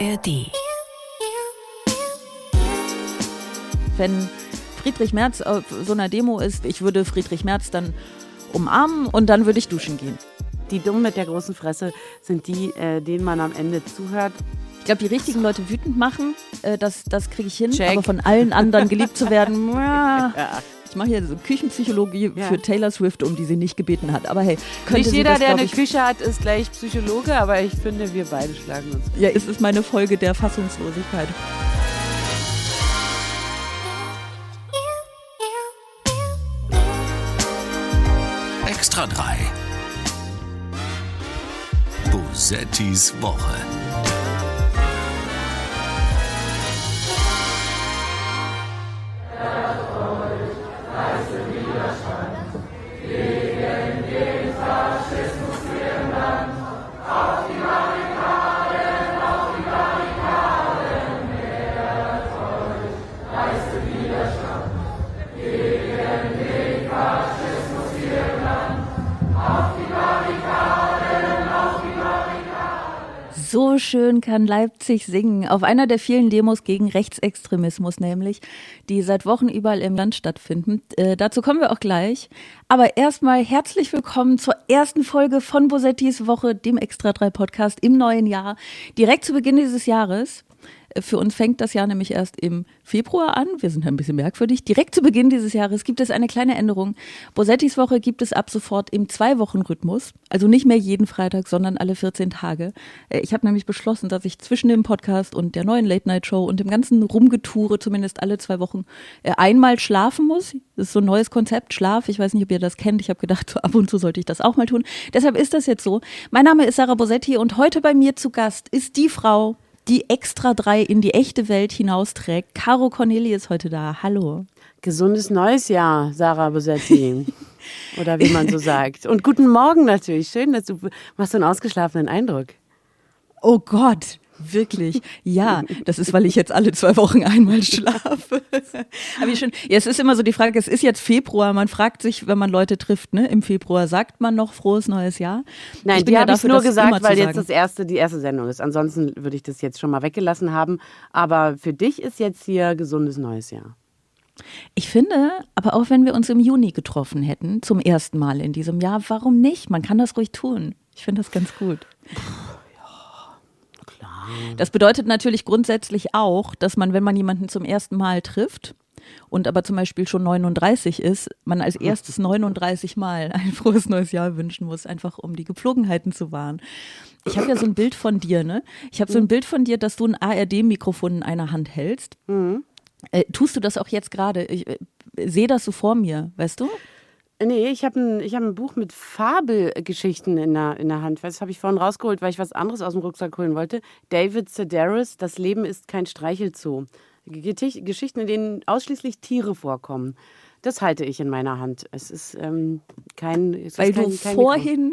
ARD. Wenn Friedrich Merz auf so einer Demo ist, ich würde Friedrich Merz dann umarmen und dann würde ich duschen gehen. Die Dummen mit der großen Fresse sind die, äh, denen man am Ende zuhört. Ich glaube, die richtigen Leute wütend machen, äh, das, das kriege ich hin. Check. Aber von allen anderen geliebt zu werden, ja. Ich mache hier so Küchenpsychologie Ja. für Taylor Swift, um die sie nicht gebeten hat. Aber hey, könnte Nicht sie jeder, das, der eine ich, Küche hat, ist gleich Psychologe, aber ich finde, wir beide schlagen uns. Ja, es ist meine Folge der Fassungslosigkeit. Extra 3. Bosettis Woche. So schön kann Leipzig singen. Auf einer der vielen Demos gegen Rechtsextremismus, nämlich, die seit Wochen überall im Land stattfinden. Äh, dazu kommen wir auch gleich. Aber erstmal herzlich willkommen zur ersten Folge von Bosettis Woche, dem Extra 3 Podcast im neuen Jahr. Direkt zu Beginn dieses Jahres. Für uns fängt das Jahr nämlich erst im Februar an. Wir sind ein bisschen merkwürdig. Direkt zu Beginn dieses Jahres gibt es eine kleine Änderung. Bosettis Woche gibt es ab sofort im Zwei-Wochen-Rhythmus. Also nicht mehr jeden Freitag, sondern alle 14 Tage. Äh, Ich habe nämlich beschlossen, dass ich zwischen dem Podcast und der neuen Late-Night-Show und dem ganzen Rumgetoure zumindest alle zwei Wochen äh, einmal schlafen muss. Das ist so ein neues Konzept, Schlaf. Ich weiß nicht, ob ihr das kennt. Ich habe gedacht, so ab und zu sollte ich das auch mal tun. Deshalb ist das jetzt so. Mein Name ist Sarah Bosetti und heute bei mir zu Gast ist die Frau, die extra drei in die echte Welt hinausträgt. Caro Corneli ist heute da. Hallo. Gesundes neues Jahr, Sarah Bosetti. Oder wie man so sagt. Und guten Morgen natürlich. Schön, dass du machst so einen ausgeschlafenen Eindruck. Oh Gott. Wirklich? Ja, das ist, weil ich jetzt alle zwei Wochen einmal schlafe. Aber wie schön. Ja, es ist immer so die Frage, es ist jetzt Februar, man fragt sich, wenn man Leute trifft, ne, im Februar, sagt man noch frohes neues Jahr? Nein, bin die ja habe ich dafür, nur das immer gesagt, weil jetzt das erste, die erste Sendung ist. Ansonsten würde ich das jetzt schon mal weggelassen haben. Aber für dich ist jetzt hier gesundes neues Jahr. Ich finde, aber auch wenn wir uns im Juni getroffen hätten, zum ersten Mal in diesem Jahr, warum nicht? Man kann das ruhig tun. Ich finde das ganz gut. Klar. Das bedeutet natürlich grundsätzlich auch, dass man, wenn man jemanden zum ersten Mal trifft und aber zum Beispiel schon 39 ist, man als erstes 39 Mal ein frohes neues Jahr wünschen muss, einfach um die Gepflogenheiten zu wahren. Ich habe ja so ein Bild von dir, ne? Ich habe so ein Bild von dir, dass du ein ARD-Mikrofon in einer Hand hältst. Äh, tust du das auch jetzt gerade? Ich äh, sehe das so vor mir, weißt du? Nee, ich habe ein, ich hab ein Buch mit Fabelgeschichten in der, in der Hand. Das habe ich vorhin rausgeholt, weil ich was anderes aus dem Rucksack holen wollte. David Sedaris, Das Leben ist kein Streichelzoo. Geschichten, in denen ausschließlich Tiere vorkommen. Das halte ich in meiner Hand. Es ist ähm, kein. Es Weil ist kein, du vorhin,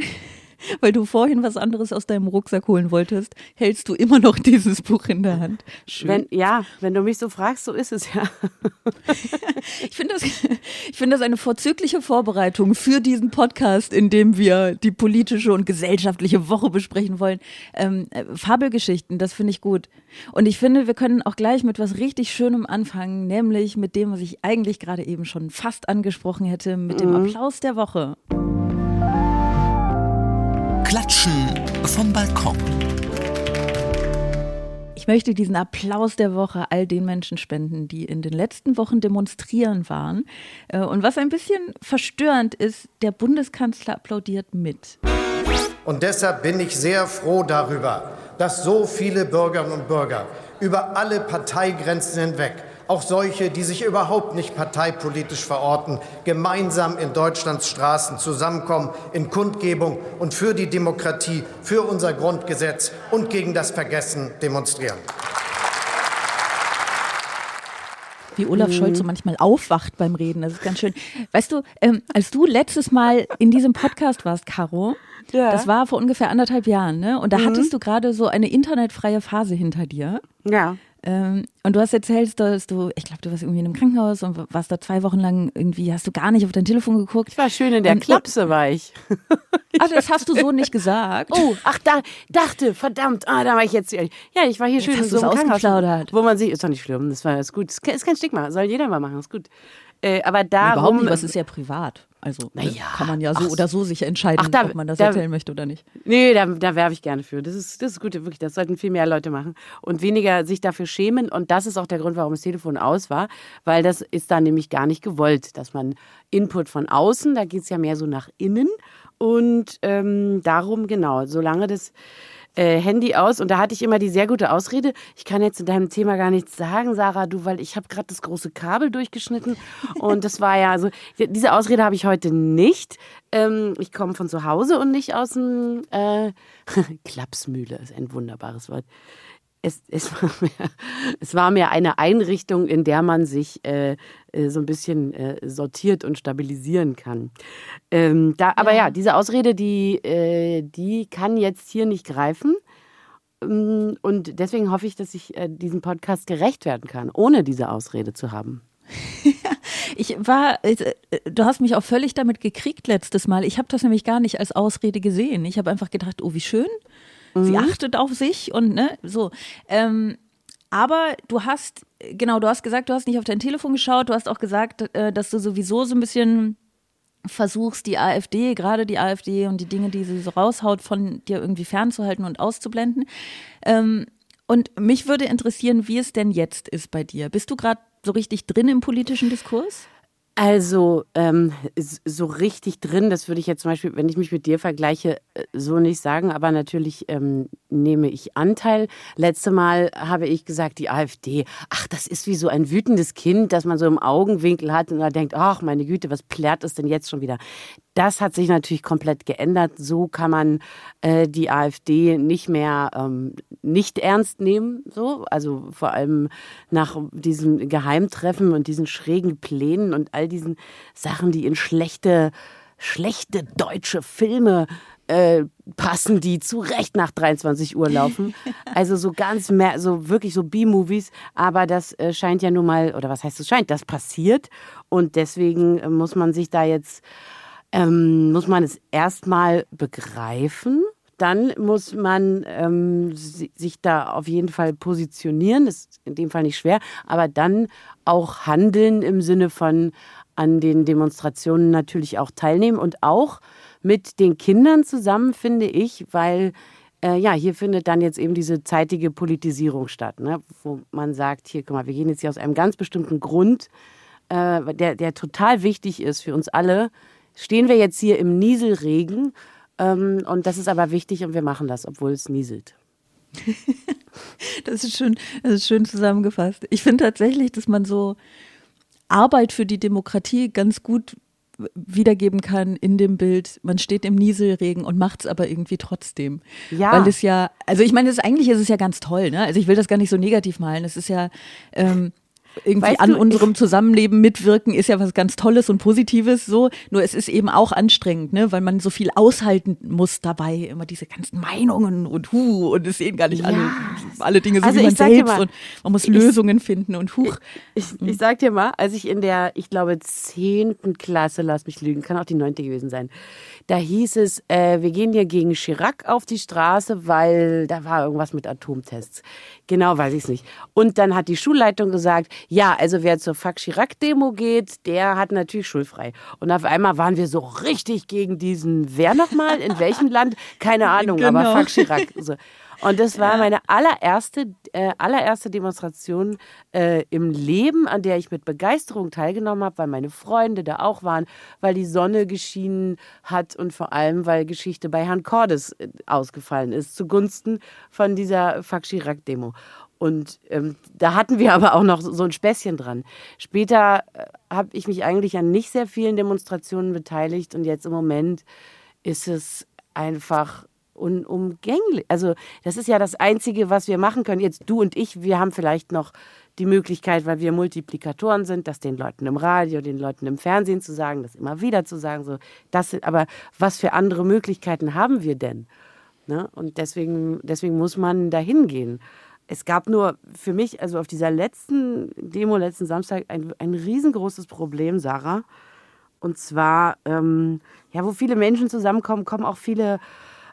weil du vorhin was anderes aus deinem Rucksack holen wolltest, hältst du immer noch dieses Buch in der Hand. Schön. Wenn, ja, wenn du mich so fragst, so ist es ja. Ich finde das, ich finde das eine vorzügliche Vorbereitung für diesen Podcast, in dem wir die politische und gesellschaftliche Woche besprechen wollen. Ähm, äh, Fabelgeschichten, das finde ich gut. Und ich finde, wir können auch gleich mit was richtig Schönem anfangen, nämlich mit dem, was ich eigentlich gerade eben schon fast angesprochen hätte, mit dem Applaus der Woche. Klatschen vom Balkon. Ich möchte diesen Applaus der Woche all den Menschen spenden, die in den letzten Wochen demonstrieren waren. Äh, Und was ein bisschen verstörend ist, der Bundeskanzler applaudiert mit. Und deshalb bin ich sehr froh darüber, dass so viele Bürgerinnen und Bürger über alle Parteigrenzen hinweg, auch solche, die sich überhaupt nicht parteipolitisch verorten, gemeinsam in Deutschlands Straßen zusammenkommen in Kundgebung und für die Demokratie, für unser Grundgesetz und gegen das Vergessen demonstrieren. wie Olaf Scholz so manchmal aufwacht beim Reden. Das ist ganz schön. Weißt du, ähm, als du letztes Mal in diesem Podcast warst, Caro, Ja. das war vor ungefähr anderthalb Jahren, ne? Und da hattest du gerade so eine internetfreie Phase hinter dir. Ja. Ähm, und du hast erzählt, dass du, ich glaube, du warst irgendwie in einem Krankenhaus und warst da zwei Wochen lang irgendwie, hast du gar nicht auf dein Telefon geguckt. Ich war schön in der Und- Klapse, war ich. Ach, das hast du so nicht gesagt. Oh, ach, da, dachte, verdammt, ah, da war ich jetzt. Ja, ich war hier schön hast in so einem du's Krankenhaus, ausgeplaudert. wo man sich, ist doch nicht schlimm, das war ist gut, ist kein- ist kein Stigma, soll jeder mal machen, ist gut. Äh, aber Überhaupt darum, nicht, was ist ja privat. Also Na das ja, kann man ja so ach, oder so sich entscheiden, ach, da- ob man das da- erzählen möchte oder nicht. Nee, da, da werbe ich gerne für. Das ist, das ist gut, wirklich. Das sollten viel mehr Leute machen und weniger sich dafür schämen. Und das ist auch der Grund, warum das Telefon aus war, weil das ist dann nämlich gar nicht gewollt, dass man Input von außen, da geht es ja mehr so nach innen. Und ähm, darum, genau, solange das äh, Handy aus und da hatte ich immer die sehr gute Ausrede. Ich kann jetzt zu deinem Thema gar nichts sagen, Sarah, du, weil ich habe gerade das große Kabel durchgeschnitten und das war ja also diese Ausrede habe ich heute nicht. Ähm, ich komme von zu Hause und nicht aus dem äh, Klapsmühle ist ein wunderbares Wort. Es, es, war mir, es war mir eine Einrichtung, in der man sich äh, äh, so ein bisschen äh, sortiert und stabilisieren kann. Ähm, da, aber ja, diese Ausrede, die, äh, die kann jetzt hier nicht greifen. Ähm, Und deswegen hoffe ich, dass ich äh, diesem Podcast gerecht werden kann, ohne diese Ausrede zu haben. Ich war, äh, du hast mich auch völlig damit gekriegt letztes Mal. Ich habe das nämlich gar nicht als Ausrede gesehen. Ich habe einfach gedacht, oh, wie schön. Sie achtet auf sich und ne, so. Ähm, aber du hast, genau, du hast gesagt, du hast nicht auf dein Telefon geschaut. Du hast auch gesagt, äh, dass du sowieso so ein bisschen versuchst, die AfD, gerade die AfD und die Dinge, die sie so raushaut, von dir irgendwie fernzuhalten und auszublenden. Ähm, und mich würde interessieren, wie es denn jetzt ist bei dir. Bist du gerade so richtig drin im politischen Diskurs? Also ähm, so richtig drin, das würde ich jetzt zum Beispiel, wenn ich mich mit dir vergleiche, äh, so nicht sagen, aber natürlich ähm, nehme ich Anteil. Letzte Mal habe ich gesagt, die AfD, ach, das ist wie so ein wütendes Kind, das man so im Augenwinkel hat und da denkt, ach, meine Güte, was plärt es denn jetzt schon wieder? Das hat sich natürlich komplett geändert. So kann man äh, die AfD nicht mehr ähm, nicht ernst nehmen. So, also vor allem nach diesen Geheimtreffen und diesen schrägen Plänen und all diesen Sachen, die in schlechte, schlechte deutsche Filme äh, passen, die zu Recht nach 23 Uhr laufen. Also so ganz, mehr, so wirklich so B-Movies. Aber das äh, scheint ja nun mal, oder was heißt es scheint, das passiert. Und deswegen muss man sich da jetzt ähm, muss man es erstmal begreifen. Dann muss man ähm, si- sich da auf jeden Fall positionieren. Das ist in dem Fall nicht schwer. Aber dann auch handeln im Sinne von an den Demonstrationen natürlich auch teilnehmen und auch mit den Kindern zusammen, finde ich, weil äh, ja, hier findet dann jetzt eben diese zeitige Politisierung statt, ne? wo man sagt, hier, guck mal, wir gehen jetzt hier aus einem ganz bestimmten Grund, äh, der, der total wichtig ist für uns alle, stehen wir jetzt hier im Nieselregen ähm, und das ist aber wichtig und wir machen das, obwohl es nieselt. Das ist schön, das ist schön zusammengefasst. Ich finde tatsächlich, dass man so Arbeit für die Demokratie ganz gut wiedergeben kann in dem Bild, man steht im Nieselregen und macht es aber irgendwie trotzdem. Ja. Weil es ja, also ich meine, eigentlich ist es ja ganz toll, ne? Also ich will das gar nicht so negativ malen. Es ist ja ähm, irgendwie Weißt an du, unserem Zusammenleben mitwirken ist ja was ganz Tolles und Positives so. Nur es ist eben auch anstrengend, ne? Weil man so viel aushalten muss dabei, immer diese ganzen Meinungen und hu und es sehen gar nicht alle, Ja. alle Dinge so Also wie man ich selbst mal, und man muss ich- Lösungen finden und huch. Ich, ich sag dir mal, als ich in der, ich glaube, zehnten Klasse, lass mich lügen, kann auch die neunte gewesen sein, da hieß es, äh, wir gehen hier gegen Chirac auf die Straße, weil da war irgendwas mit Atomtests. Genau weiß ich es nicht. Und dann hat die Schulleitung gesagt, ja, also wer zur Fuck Chirac-Demo geht, der hat natürlich schulfrei. Und auf einmal waren wir so richtig gegen diesen, wer nochmal, in welchem Land? Keine Ahnung, aber Genau. Fuck Chirac. So. Und das war meine allererste, äh, allererste Demonstration äh, im Leben, an der ich mit Begeisterung teilgenommen habe, weil meine Freunde da auch waren, weil die Sonne geschienen hat und vor allem, weil Geschichte bei Herrn Cordes äh, ausgefallen ist, zugunsten von dieser Fuck Chirac-Demo. Und ähm, da hatten wir aber auch noch so so ein Späßchen dran. Später äh, habe ich mich eigentlich an nicht sehr vielen Demonstrationen beteiligt und jetzt im Moment ist es einfach unumgänglich. Also das ist ja das Einzige, was wir machen können. Jetzt du und ich, wir haben vielleicht noch die Möglichkeit, weil wir Multiplikatoren sind, das den Leuten im Radio, den Leuten im Fernsehen zu sagen, das immer wieder zu sagen. So, das aber was für andere Möglichkeiten haben wir denn? Ne? Und deswegen, deswegen muss man dahin gehen. Es gab nur für mich, also auf dieser letzten Demo, letzten Samstag, ein, ein riesengroßes Problem, Sarah. Und zwar, ähm, ja, wo viele Menschen zusammenkommen, kommen auch viele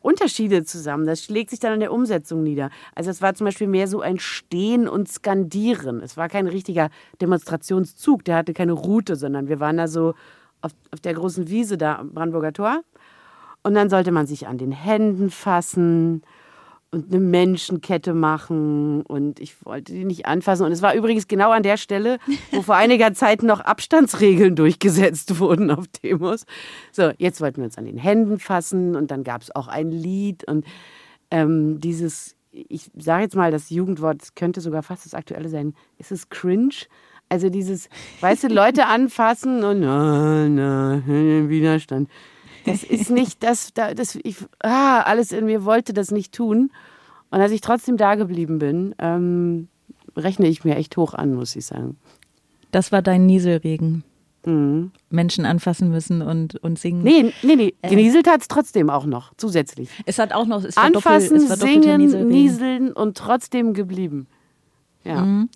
Unterschiede zusammen. Das schlägt sich dann an der Umsetzung nieder. Also es war zum Beispiel mehr so ein Stehen und Skandieren. Es war kein richtiger Demonstrationszug, der hatte keine Route, sondern wir waren da so auf, auf der großen Wiese da am Brandenburger Tor. Und dann sollte man sich an den Händen fassen und eine Menschenkette machen und ich wollte die nicht anfassen. Und es war übrigens genau an der Stelle, wo vor einiger Zeit noch Abstandsregeln durchgesetzt wurden auf Demos. So, jetzt wollten wir uns an den Händen fassen und dann gab es auch ein Lied und ähm, dieses, ich sage jetzt mal das Jugendwort, das könnte sogar fast das aktuelle sein, ist es cringe? Also dieses, weißt du, Leute anfassen und na, na, Widerstand. Das ist nicht das, das ich, ah, alles in mir wollte das nicht tun. Und als ich trotzdem da geblieben bin, ähm, rechne ich mir echt hoch an, muss ich sagen. Das war dein Nieselregen. Mhm. Menschen anfassen müssen und, und singen. Nee, nee, nee. Äh. Genieselt hat es trotzdem auch noch, zusätzlich. Es hat auch noch, es war Anfassen, doppel, es war singen, nieseln und trotzdem geblieben. Ja. Mhm.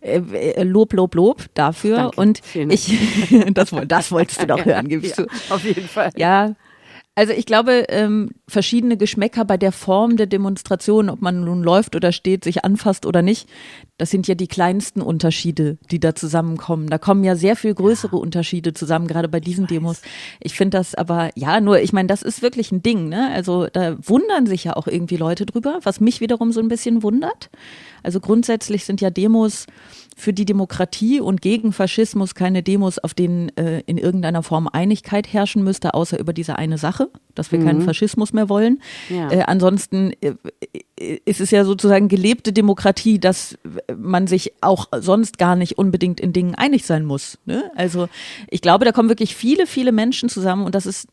Äh, äh, Lob, Lob, Lob dafür. Danke. Und ich, das, das wolltest du doch hören, gibst ja, du. Auf jeden Fall. Ja, also ich glaube, ähm, verschiedene Geschmäcker bei der Form der Demonstration, ob man nun läuft oder steht, sich anfasst oder nicht, das sind ja die kleinsten Unterschiede, die da zusammenkommen. Da kommen ja sehr viel größere Unterschiede zusammen, gerade bei diesen Demos. Ich finde das aber, ja, nur, ich meine, das ist wirklich ein Ding, ne? Also da wundern sich ja auch irgendwie Leute drüber, was mich wiederum so ein bisschen wundert. Also grundsätzlich sind ja Demos für die Demokratie und gegen Faschismus keine Demos, auf denen äh, in irgendeiner Form Einigkeit herrschen müsste, außer über diese eine Sache, dass wir mhm. keinen Faschismus mehr wollen. Ja. Äh, ansonsten äh, ist es ja sozusagen gelebte Demokratie, dass man sich auch sonst gar nicht unbedingt in Dingen einig sein muss. Ne? Also ich glaube, da kommen wirklich viele, viele Menschen zusammen und das ist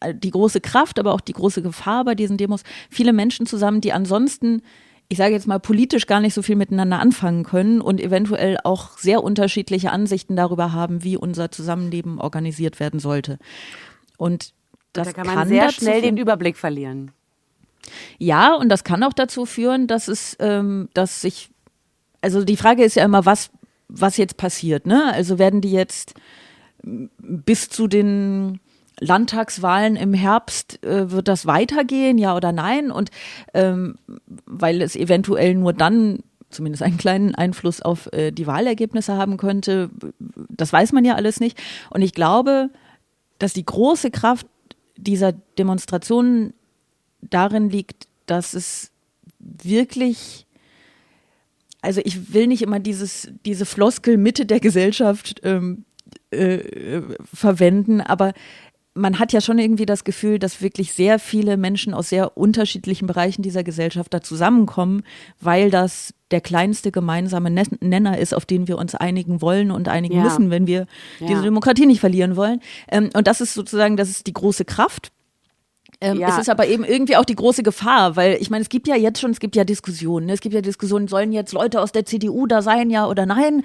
äh, die große Kraft, aber auch die große Gefahr bei diesen Demos. Viele Menschen zusammen, die ansonsten ich sage jetzt mal, politisch gar nicht so viel miteinander anfangen können und eventuell auch sehr unterschiedliche Ansichten darüber haben, wie unser Zusammenleben organisiert werden sollte. Und das da kann man kann sehr schnell den Überblick verlieren. Ja, und das kann auch dazu führen, dass es, ähm, dass sich, also die Frage ist ja immer, was, was jetzt passiert, ne? Also werden die jetzt bis zu den Landtagswahlen im Herbst, äh, wird das weitergehen, ja oder nein? Und ähm, weil es eventuell nur dann zumindest einen kleinen Einfluss auf äh, die Wahlergebnisse haben könnte, das weiß man ja alles nicht. Und ich glaube, dass die große Kraft dieser Demonstrationen darin liegt, dass es wirklich also ich will nicht immer dieses, diese Floskel Mitte der Gesellschaft ähm, äh, verwenden, aber man hat ja schon irgendwie das Gefühl, dass wirklich sehr viele Menschen aus sehr unterschiedlichen Bereichen dieser Gesellschaft da zusammenkommen, weil das der kleinste gemeinsame Nenner ist, auf den wir uns einigen wollen und einigen ja. müssen, wenn wir ja. diese Demokratie nicht verlieren wollen. Ähm, und das ist sozusagen, das ist die große Kraft. Ähm, ja. Es ist aber eben irgendwie auch die große Gefahr, weil ich meine, es gibt ja jetzt schon, es gibt ja Diskussionen. Ne? Es gibt ja Diskussionen, sollen jetzt Leute aus der CDU da sein, ja oder nein?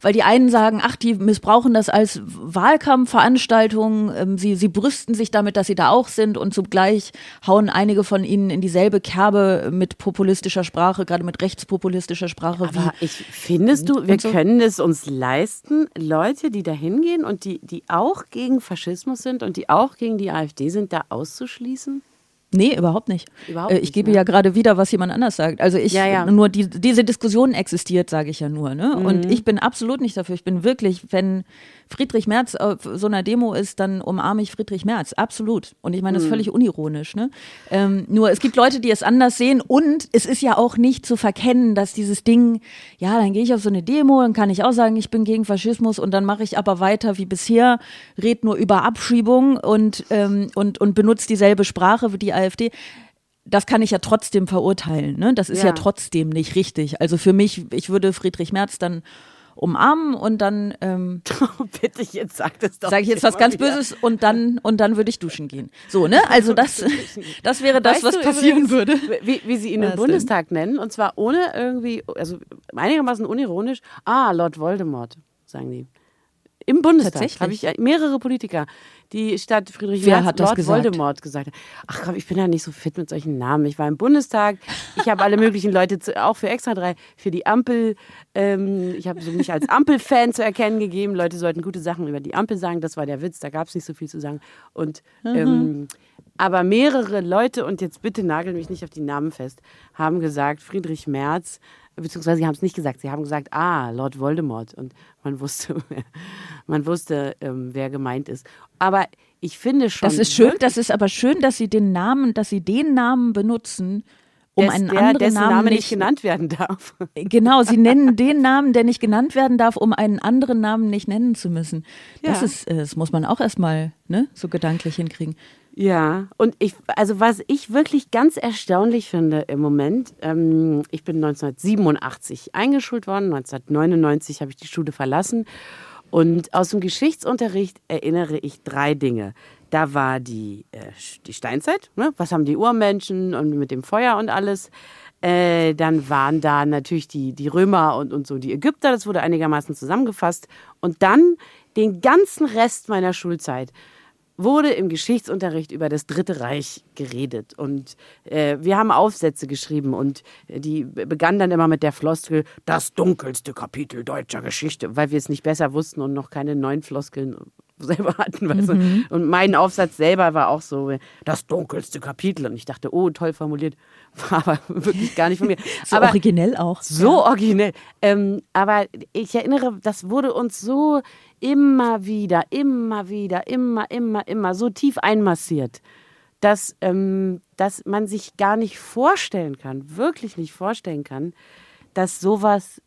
Weil die einen sagen, ach, die missbrauchen das als Wahlkampfveranstaltung. Ähm, sie, sie brüsten sich damit, dass sie da auch sind und zugleich hauen einige von ihnen in dieselbe Kerbe mit populistischer Sprache, gerade mit rechtspopulistischer Sprache. Aber ich, findest du, wir so? können es uns leisten, Leute, die da hingehen und die, die auch gegen Faschismus sind und die auch gegen die AfD sind, da auszuschließen? Schließen? Nee, überhaupt nicht. Überhaupt äh, ich gebe ne? ja gerade wieder, was jemand anders sagt. Also ich ja, ja. nur die, diese Diskussion existiert, sage ich ja nur. Ne? Mhm. Und ich bin absolut nicht dafür. Ich bin wirklich, wenn Friedrich Merz auf so einer Demo ist, dann umarme ich Friedrich Merz. Absolut. Und ich meine, das ist mhm. völlig unironisch. Ne? Ähm, nur es gibt Leute, die es anders sehen und es ist ja auch nicht zu verkennen, dass dieses Ding, ja, dann gehe ich auf so eine Demo, dann kann ich auch sagen, ich bin gegen Faschismus und dann mache ich aber weiter wie bisher, red nur über Abschiebung und, ähm, und, und benutze dieselbe Sprache wie die AfD das kann ich ja trotzdem verurteilen. Ne? Das ist ja. ja. trotzdem nicht richtig. Also für mich, ich würde Friedrich Merz dann umarmen und dann ähm, bitte jetzt sag das doch. Sage ich jetzt was ganz wieder. Böses und dann und dann würde ich duschen gehen. So ne? Also das das wäre das, weißt was passieren übrigens, würde. Wie, wie sie ihn was im Bundestag denn? nennen und zwar ohne irgendwie, also einigermaßen unironisch. Ah, Lord Voldemort sagen die. Im Bundestag habe ich äh, mehrere Politiker, die statt Friedrich Wer Merz hat Lord gesagt? Voldemort gesagt haben. Ach komm, ich bin ja nicht so fit mit solchen Namen. Ich war im Bundestag, ich habe alle möglichen Leute, zu, auch für Extra 3, für die Ampel, ähm, ich habe so mich als Ampel-Fan zu erkennen gegeben. Leute sollten gute Sachen über die Ampel sagen, das war der Witz, da gab es nicht so viel zu sagen. Und ähm, aber mehrere Leute, und jetzt bitte nagel mich nicht auf die Namen fest, haben gesagt, Friedrich Merz, beziehungsweise sie haben es nicht gesagt, sie haben gesagt, ah, Lord Voldemort. Und man wusste, man wusste, ähm, wer gemeint ist. Aber ich finde schon. Das ist schön, das ist aber schön, dass sie den Namen, dass sie den Namen benutzen, um einen der, anderen Namen Name nicht nicht genannt werden darf. Genau, sie nennen den Namen, der nicht genannt werden darf, um einen anderen Namen nicht nennen zu müssen. Das Ja. ist, äh, das muss man auch erstmal ne, so gedanklich hinkriegen. Ja, und ich, also was ich wirklich ganz erstaunlich finde im Moment, ähm, ich bin 1987 eingeschult worden, 1999 habe ich die Schule verlassen und aus dem Geschichtsunterricht erinnere ich drei Dinge. Da war die, äh, die Steinzeit, ne? was haben die Urmenschen und mit dem Feuer und alles. Äh, dann waren da natürlich die, die Römer und, und so die Ägypter, das wurde einigermaßen zusammengefasst. Und dann den ganzen Rest meiner Schulzeit wurde im Geschichtsunterricht über das Dritte Reich geredet. Und äh, wir haben Aufsätze geschrieben und die begannen dann immer mit der Floskel, das dunkelste Kapitel deutscher Geschichte, weil wir es nicht besser wussten und noch keine neuen Floskeln selber hatten. Weißt du? Und mein Aufsatz selber war auch so, das dunkelste Kapitel. Und ich dachte, oh, toll formuliert. War aber wirklich gar nicht von mir. So aber, originell auch. so originell. Ähm, aber ich erinnere, das wurde uns so immer wieder, immer wieder, immer, immer, immer so tief einmassiert, dass, ähm, dass man sich gar nicht vorstellen kann, wirklich nicht vorstellen kann, dass sowas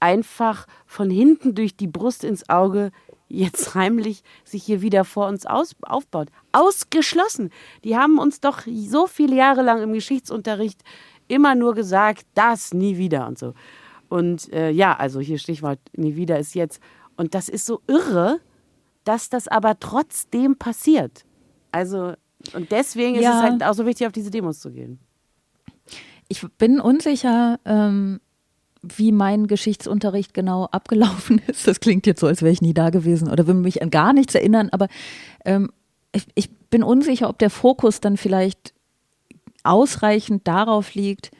einfach von hinten durch die Brust ins Auge jetzt heimlich sich hier wieder vor uns aus, aufbaut. Ausgeschlossen. Die haben uns doch so viele Jahre lang im Geschichtsunterricht immer nur gesagt, das nie wieder und so. Und äh, ja, also hier Stichwort nie wieder ist jetzt. Und das ist so irre, dass das aber trotzdem passiert. Also, und deswegen ist Ja. es halt auch so wichtig, auf diese Demos zu gehen. Ich bin unsicher, ähm, wie mein Geschichtsunterricht genau abgelaufen ist. Das klingt jetzt so, als wäre ich nie da gewesen oder würde mich an gar nichts erinnern, aber ähm, ich, ich bin unsicher, ob der Fokus dann vielleicht ausreichend darauf liegt,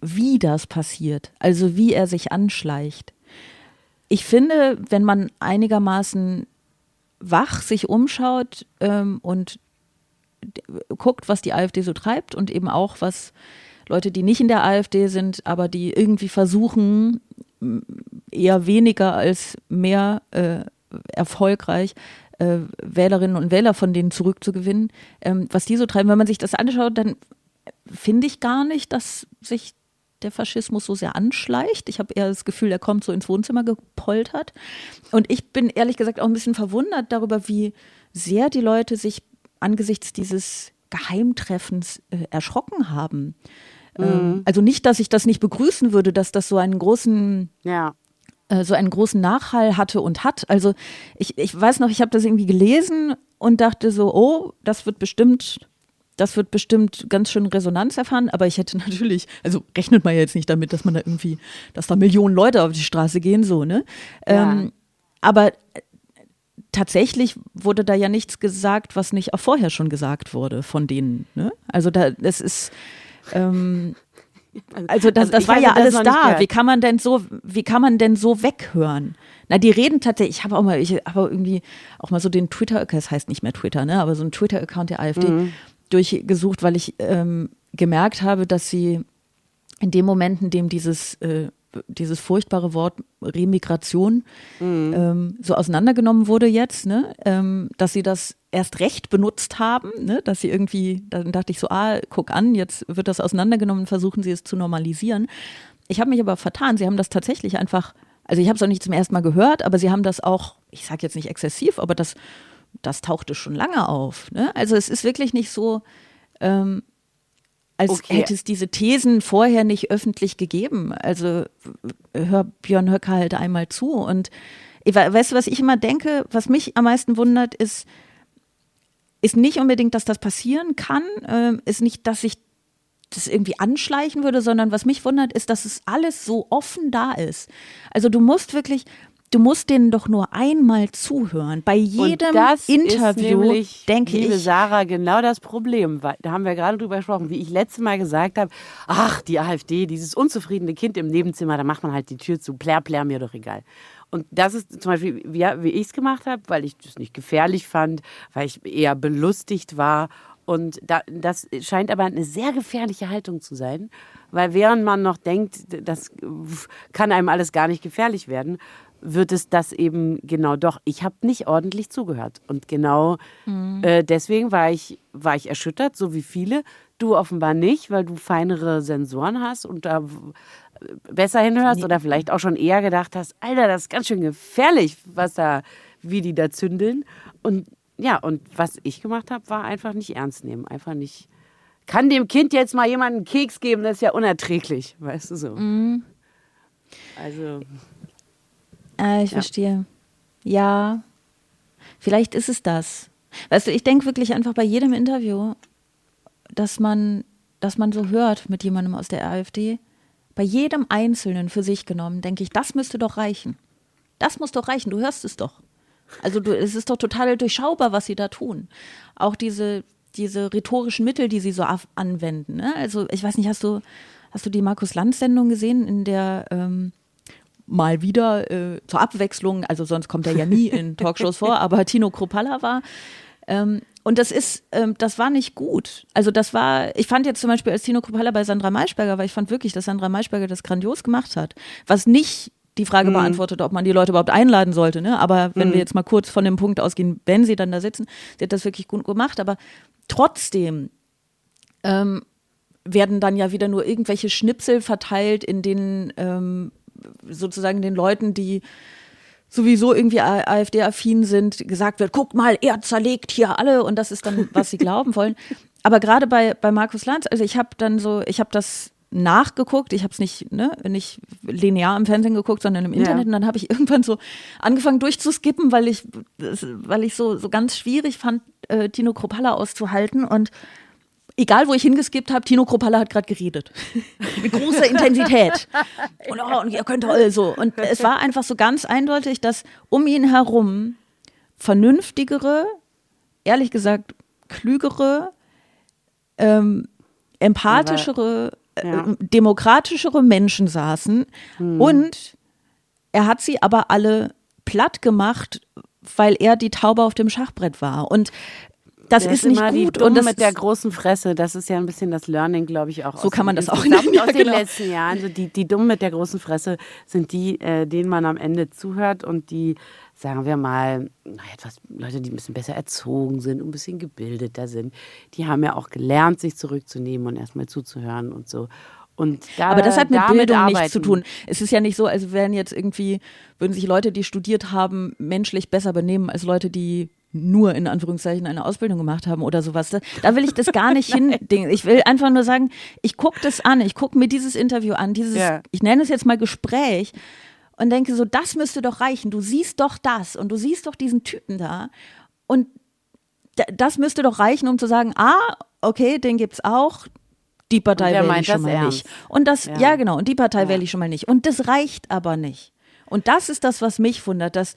wie das passiert, also wie er sich anschleicht. Ich finde, wenn man einigermaßen wach sich umschaut ähm, und guckt, was die AfD so treibt und eben auch, was Leute, die nicht in der AfD sind, aber die irgendwie versuchen, eher weniger als mehr äh, erfolgreich äh, Wählerinnen und Wähler von denen zurückzugewinnen, ähm, was die so treiben. Wenn man sich das anschaut, dann finde ich gar nicht, dass sich der Faschismus so sehr anschleicht. Ich habe eher das Gefühl, er kommt so ins Wohnzimmer gepoltert. Und ich bin ehrlich gesagt auch ein bisschen verwundert darüber, wie sehr die Leute sich angesichts dieses Geheimtreffens äh, erschrocken haben. Ähm, also nicht, dass ich das nicht begrüßen würde, dass das so einen großen Ja. äh, so einen großen Nachhall hatte und hat. Also ich, ich weiß noch, ich habe das irgendwie gelesen und dachte so, oh, das wird bestimmt, das wird bestimmt ganz schön Resonanz erfahren. Aber ich hätte natürlich, also rechnet man ja jetzt nicht damit, dass man da irgendwie, dass da Millionen Leute auf die Straße gehen, so, ne? Ja. Ähm, aber äh, tatsächlich wurde da ja nichts gesagt, was nicht auch vorher schon gesagt wurde von denen. Ne? Also da, das ist ähm, also das, Also das war ja alles da. Wie kann man denn so, wie kann man denn so weghören? Na, die reden tatsächlich, ich habe auch mal, ich habe irgendwie auch mal so den Twitter, das heißt nicht mehr Twitter, ne, aber so einen Twitter-Account der AfD Mhm. durchgesucht, weil ich ähm, gemerkt habe, dass sie in dem Moment, in dem dieses, äh, dieses furchtbare Wort Remigration Mhm. ähm, so auseinandergenommen wurde jetzt, ne, ähm, dass sie das erst recht benutzt haben, ne, dass sie irgendwie, dann dachte ich so, ah, guck an, jetzt wird das auseinandergenommen, versuchen sie es zu normalisieren. Ich habe mich aber vertan, sie haben das tatsächlich einfach, also ich habe es auch nicht zum ersten Mal gehört, aber sie haben das auch, ich sage jetzt nicht exzessiv, aber das, das tauchte schon lange auf. Ne? Also es ist wirklich nicht so, ähm, als Okay. hätte es diese Thesen vorher nicht öffentlich gegeben. Also hör Björn Höcker halt einmal zu. Und ich we- weißt du, was ich immer denke, was mich am meisten wundert, ist, ist nicht unbedingt, dass das passieren kann, ähm, ist nicht, dass sich das irgendwie anschleichen würde, sondern was mich wundert, ist, dass es alles so offen da ist. Also du musst wirklich, du musst denen doch nur einmal zuhören. Bei jedem Interview ist denke liebe ich, Sarah, genau das Problem. Da haben wir gerade drüber gesprochen, wie ich letztes Mal gesagt habe, ach, die AfD, dieses unzufriedene Kind im Nebenzimmer, da macht man halt die Tür zu, plär, plär, mir doch egal. Und das ist zum Beispiel, wie, wie ich es gemacht habe, weil ich das nicht gefährlich fand, weil ich eher belustigt war. Und da, das scheint aber eine sehr gefährliche Haltung zu sein, weil während man noch denkt, das kann einem alles gar nicht gefährlich werden, wird es das eben genau doch. Ich habe nicht ordentlich zugehört. Und genau Mhm. äh, deswegen war ich, war ich erschüttert, so wie viele. Du offenbar nicht, weil du feinere Sensoren hast und da w- besser hinhörst oder vielleicht auch schon eher gedacht hast, Alter, das ist ganz schön gefährlich, was da, wie die da zündeln. Und ja, und was ich gemacht habe, war einfach nicht ernst nehmen. Einfach nicht. Kann dem Kind jetzt mal jemand einen Keks geben, das ist ja unerträglich, weißt du so. Mhm. Also. Äh, ich verstehe. Ja, vielleicht ist es das. Weißt du, ich denke wirklich einfach bei jedem Interview, dass man, dass man so hört mit jemandem aus der AfD, bei jedem Einzelnen für sich genommen, denke ich, das müsste doch reichen. Das muss doch reichen, du hörst es doch. Also du, es ist doch total durchschaubar, was sie da tun. Auch diese, diese rhetorischen Mittel, die sie so anwenden. Ne? Also ich weiß nicht, hast du, hast du die Markus Lanz-Sendung gesehen, in der ähm, mal wieder äh, zur Abwechslung, also sonst kommt er ja nie in Talkshows vor, aber Tino Kropalla war. Ähm, und das ist, ähm, das war nicht gut. Also das war, ich fand jetzt zum Beispiel als Tino Kropalla bei Sandra Maischberger, weil ich fand wirklich, dass Sandra Maischberger das grandios gemacht hat. Was nicht die Frage beantwortet, ob man die Leute überhaupt einladen sollte. Ne? Aber wenn wir jetzt mal kurz von dem Punkt ausgehen, wenn sie dann da sitzen, sie hat das wirklich gut gemacht. Aber trotzdem ähm, werden dann ja wieder nur irgendwelche Schnipsel verteilt, in denen ähm, sozusagen den Leuten, die sowieso irgendwie AfD-affin sind, gesagt wird, guck mal, er zerlegt hier alle und das ist dann, was sie glauben wollen. Aber gerade bei, bei Markus Lanz, also ich habe dann so, ich habe das nachgeguckt, ich habe es nicht, ne, nicht linear im Fernsehen geguckt, sondern im Internet und dann habe ich irgendwann so angefangen durchzuskippen, weil ich, weil ich so, so ganz schwierig fand, äh, Tino Kropalla auszuhalten und egal wo ich hingeskippt habe, Tino Kropalla hat gerade geredet. Mit großer Intensität. Und, oh, und ihr könnt also. Und es war einfach so ganz eindeutig, dass um ihn herum vernünftigere, ehrlich gesagt klügere, ähm, empathischere, Ja. äh, demokratischere Menschen saßen. Und er hat sie aber alle platt gemacht, weil er die Taube auf dem Schachbrett war. Und das Der ist nicht immer gut. Die und Dummen das mit der ist- großen Fresse, das ist ja ein bisschen das Learning, glaube ich, auch. So aus kann man das auch nennen, ja, aus den genau. letzten Jahren. Also die, die Dummen mit der großen Fresse sind die, äh, denen man am Ende zuhört und die, sagen wir mal, naja, etwas Leute, die ein bisschen besser erzogen sind, ein bisschen gebildeter sind, die haben ja auch gelernt, sich zurückzunehmen und erstmal zuzuhören und so. Und da, Aber das hat mit Bildung nichts arbeiten. zu tun. Es ist ja nicht so, als wären jetzt irgendwie, würden sich Leute, die studiert haben, menschlich besser benehmen als Leute, die nur in Anführungszeichen eine Ausbildung gemacht haben oder sowas. Da, da will ich das gar nicht hin. Ich will einfach nur sagen, ich gucke das an, ich gucke mir dieses Interview an, dieses, Ja. ich nenne es jetzt mal Gespräch und denke so, das müsste doch reichen. Du siehst doch das und du siehst doch diesen Typen da und da- das müsste doch reichen, um zu sagen, ah, okay, den gibt's auch. Die Partei wähle ich schon mal ernst. nicht. Und das, ja, Ja. genau, und die Partei wähle ich schon mal nicht. Und das reicht aber nicht. Und das ist das, was mich wundert, dass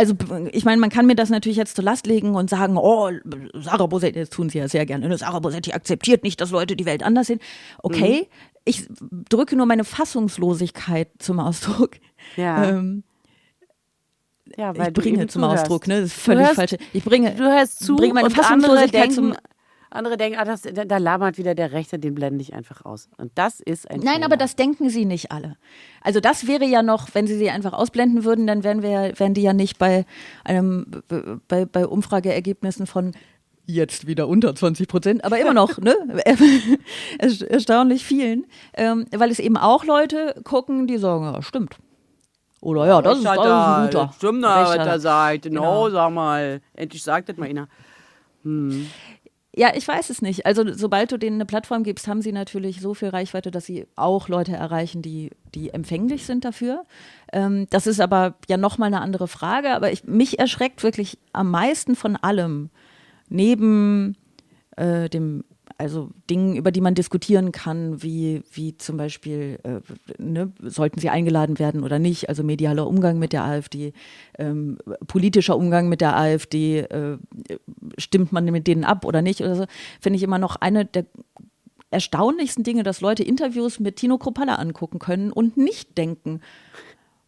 also ich meine, man kann mir das natürlich jetzt zur Last legen und sagen, oh, Sarah Bosetti, das tun sie ja sehr gerne, ne? Sarah Bosetti akzeptiert nicht, dass Leute die Welt anders sehen. Okay, ich drücke nur meine Fassungslosigkeit zum Ausdruck. Ja. Ähm, Ja, weil ich bringe zum. Ausdruck, ne? Das ist völlig hörst- falsch. Ich bringe, Du hörst zu bringe meine Fassungslosigkeit denken, zum andere denken, ah, das, da, da labert wieder der Rechte, den blende ich einfach aus. Und das ist ein Nein, Fehler. aber das denken sie nicht alle. Also das wäre ja noch, wenn sie sie einfach ausblenden würden, dann wären wir, wären die ja nicht bei einem, bei, bei Umfrageergebnissen von jetzt wieder unter 20 Prozent, aber immer noch, ne? Erst- Erstaunlich vielen, ähm, weil es eben auch Leute gucken, die sagen, ja, stimmt. Oder ja, das ist, das ist ein guter. Stimmt, was Rechter. er sagt. Genau, Genau. sag mal. Endlich sagt das mal einer. Ja, ich weiß es nicht. Also sobald du denen eine Plattform gibst, haben sie natürlich so viel Reichweite, dass sie auch Leute erreichen, die, die empfänglich sind dafür. Ähm, das ist aber ja nochmal eine andere Frage. Aber ich, mich erschreckt wirklich am meisten von allem, neben äh, dem also Dingen, über die man diskutieren kann, wie, wie zum Beispiel, äh, ne, sollten sie eingeladen werden oder nicht, also medialer Umgang mit der AfD, ähm, politischer Umgang mit der AfD, äh, stimmt man mit denen ab oder nicht oder so, finde ich immer noch eine der erstaunlichsten Dinge, dass Leute Interviews mit Tino Kropalla angucken können und nicht denken,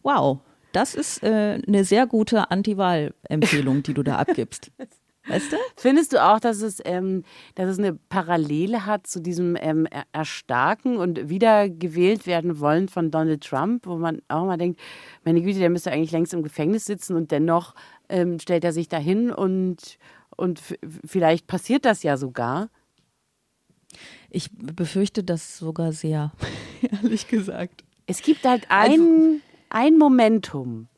wow, das ist äh, eine sehr gute Anti-Wahl-Empfehlung, die du da abgibst. Weißt du? Findest du auch, dass es, ähm, dass es eine Parallele hat zu diesem ähm, Erstarken und wiedergewählt werden wollen von Donald Trump, wo man auch mal denkt, meine Güte, der müsste eigentlich längst im Gefängnis sitzen und dennoch ähm, stellt er sich dahin und, und vielleicht passiert das ja sogar. Ich befürchte das sogar sehr, ehrlich gesagt. Es gibt halt ein, ein Momentum,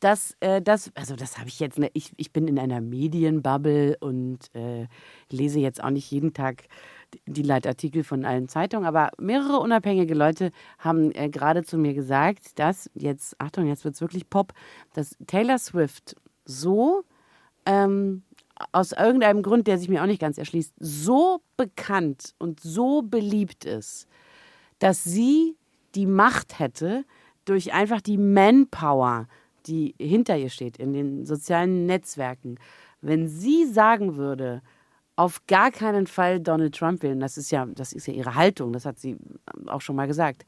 das, äh, das, also das habe ich jetzt, ne, ich, ich bin in einer Medienbubble und äh, lese jetzt auch nicht jeden Tag die Leitartikel von allen Zeitungen, aber mehrere unabhängige Leute haben äh, gerade zu mir gesagt, dass jetzt, Achtung, jetzt wird es wirklich Pop, dass Taylor Swift so ähm, aus irgendeinem Grund, der sich mir auch nicht ganz erschließt, so bekannt und so beliebt ist, dass sie die Macht hätte, durch einfach die Manpower, die hinter ihr steht, in den sozialen Netzwerken, wenn sie sagen würde, auf gar keinen Fall Donald Trump wählen, das ist ja, das ist ja ihre Haltung, das hat sie auch schon mal gesagt,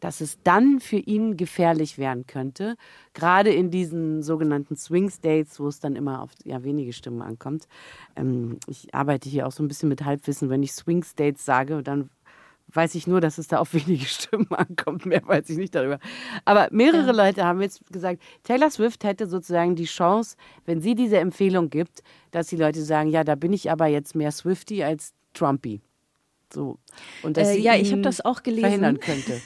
dass es dann für ihn gefährlich werden könnte, gerade in diesen sogenannten Swing States, wo es dann immer auf ja, wenige Stimmen ankommt. Ähm, ich arbeite hier auch so ein bisschen mit Halbwissen. Wenn ich Swing States sage, dann weiß ich nur, dass es da auf wenige Stimmen ankommt. Mehr weiß ich nicht darüber. Aber mehrere. Leute haben jetzt gesagt, Taylor Swift hätte sozusagen die Chance, wenn sie diese Empfehlung gibt, dass die Leute sagen, ja, da bin ich aber jetzt mehr Swifty als Trumpy. So. Und dass äh, sie ja, ich habe das auch gelesen. verhindern könnte.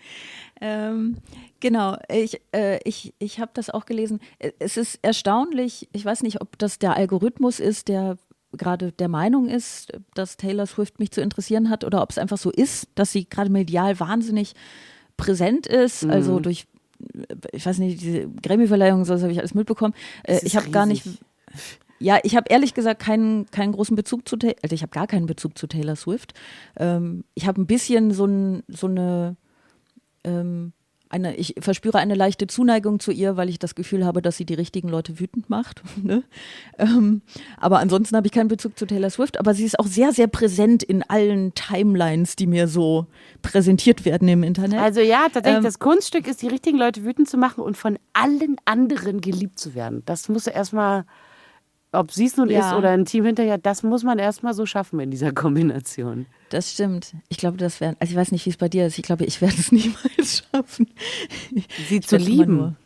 ähm, genau, ich, äh, ich, ich habe das auch gelesen. Es ist erstaunlich, ich weiß nicht, ob das der Algorithmus ist, der gerade der Meinung ist, dass Taylor Swift mich zu interessieren hat oder ob es einfach so ist, dass sie gerade medial wahnsinnig präsent ist, mhm. also durch ich weiß nicht, diese Grammy-Verleihung, so habe ich alles mitbekommen. Äh, ich habe gar nicht, ja, ich habe ehrlich gesagt keinen, keinen großen Bezug zu, also ich habe gar keinen Bezug zu Taylor Swift. Ähm, ich habe ein bisschen so, ein, so eine, ähm, eine, ich verspüre eine leichte Zuneigung zu ihr, weil ich das Gefühl habe, dass sie die richtigen Leute wütend macht. ne? ähm, aber ansonsten habe ich keinen Bezug zu Taylor Swift, aber sie ist auch sehr, sehr präsent in allen Timelines, die mir so präsentiert werden im Internet. Also ja, tatsächlich, ähm, das Kunststück ist, die richtigen Leute wütend zu machen und von allen anderen geliebt zu werden. Das muss erstmal ob sie es nun ja. ist oder ein Team hinterher, das muss man erstmal so schaffen in dieser Kombination. Das stimmt. Ich glaube, das wäre, also ich weiß nicht, wie es bei dir ist. Ich glaube, ich werde es niemals schaffen. Sie ich zu lieben.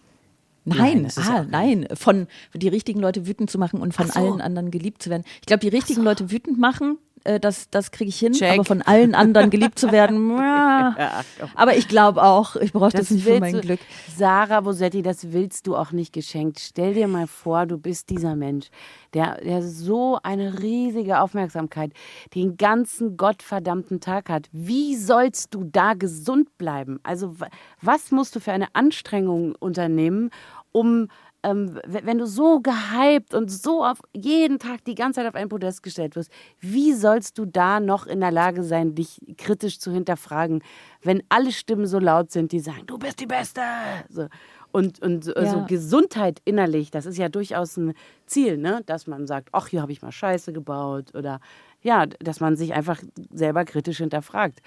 Nein, nein, ah, nein, von die richtigen Leute wütend zu machen und von so. allen anderen geliebt zu werden. Ich glaube, die richtigen so. Leute wütend machen, äh, das, das kriege ich hin, Check. aber von allen anderen geliebt zu werden. ja, aber ich glaube auch, ich brauche das, das, nicht für mein du, Glück. Sarah Bosetti, das willst du auch nicht geschenkt. Stell dir mal vor, du bist dieser Mensch, der, der so eine riesige Aufmerksamkeit den ganzen gottverdammten Tag hat. Wie sollst du da gesund bleiben? Also was musst du für eine Anstrengung unternehmen, um ähm, wenn du so gehypt und so auf jeden Tag die ganze Zeit auf ein Podest gestellt wirst, wie sollst du da noch in der Lage sein, dich kritisch zu hinterfragen, wenn alle Stimmen so laut sind, die sagen, du bist die Beste. So. Und, und ja. so Gesundheit innerlich, das ist ja durchaus ein Ziel, ne? dass man sagt, ach, hier habe ich mal Scheiße gebaut oder ja, dass man sich einfach selber kritisch hinterfragt.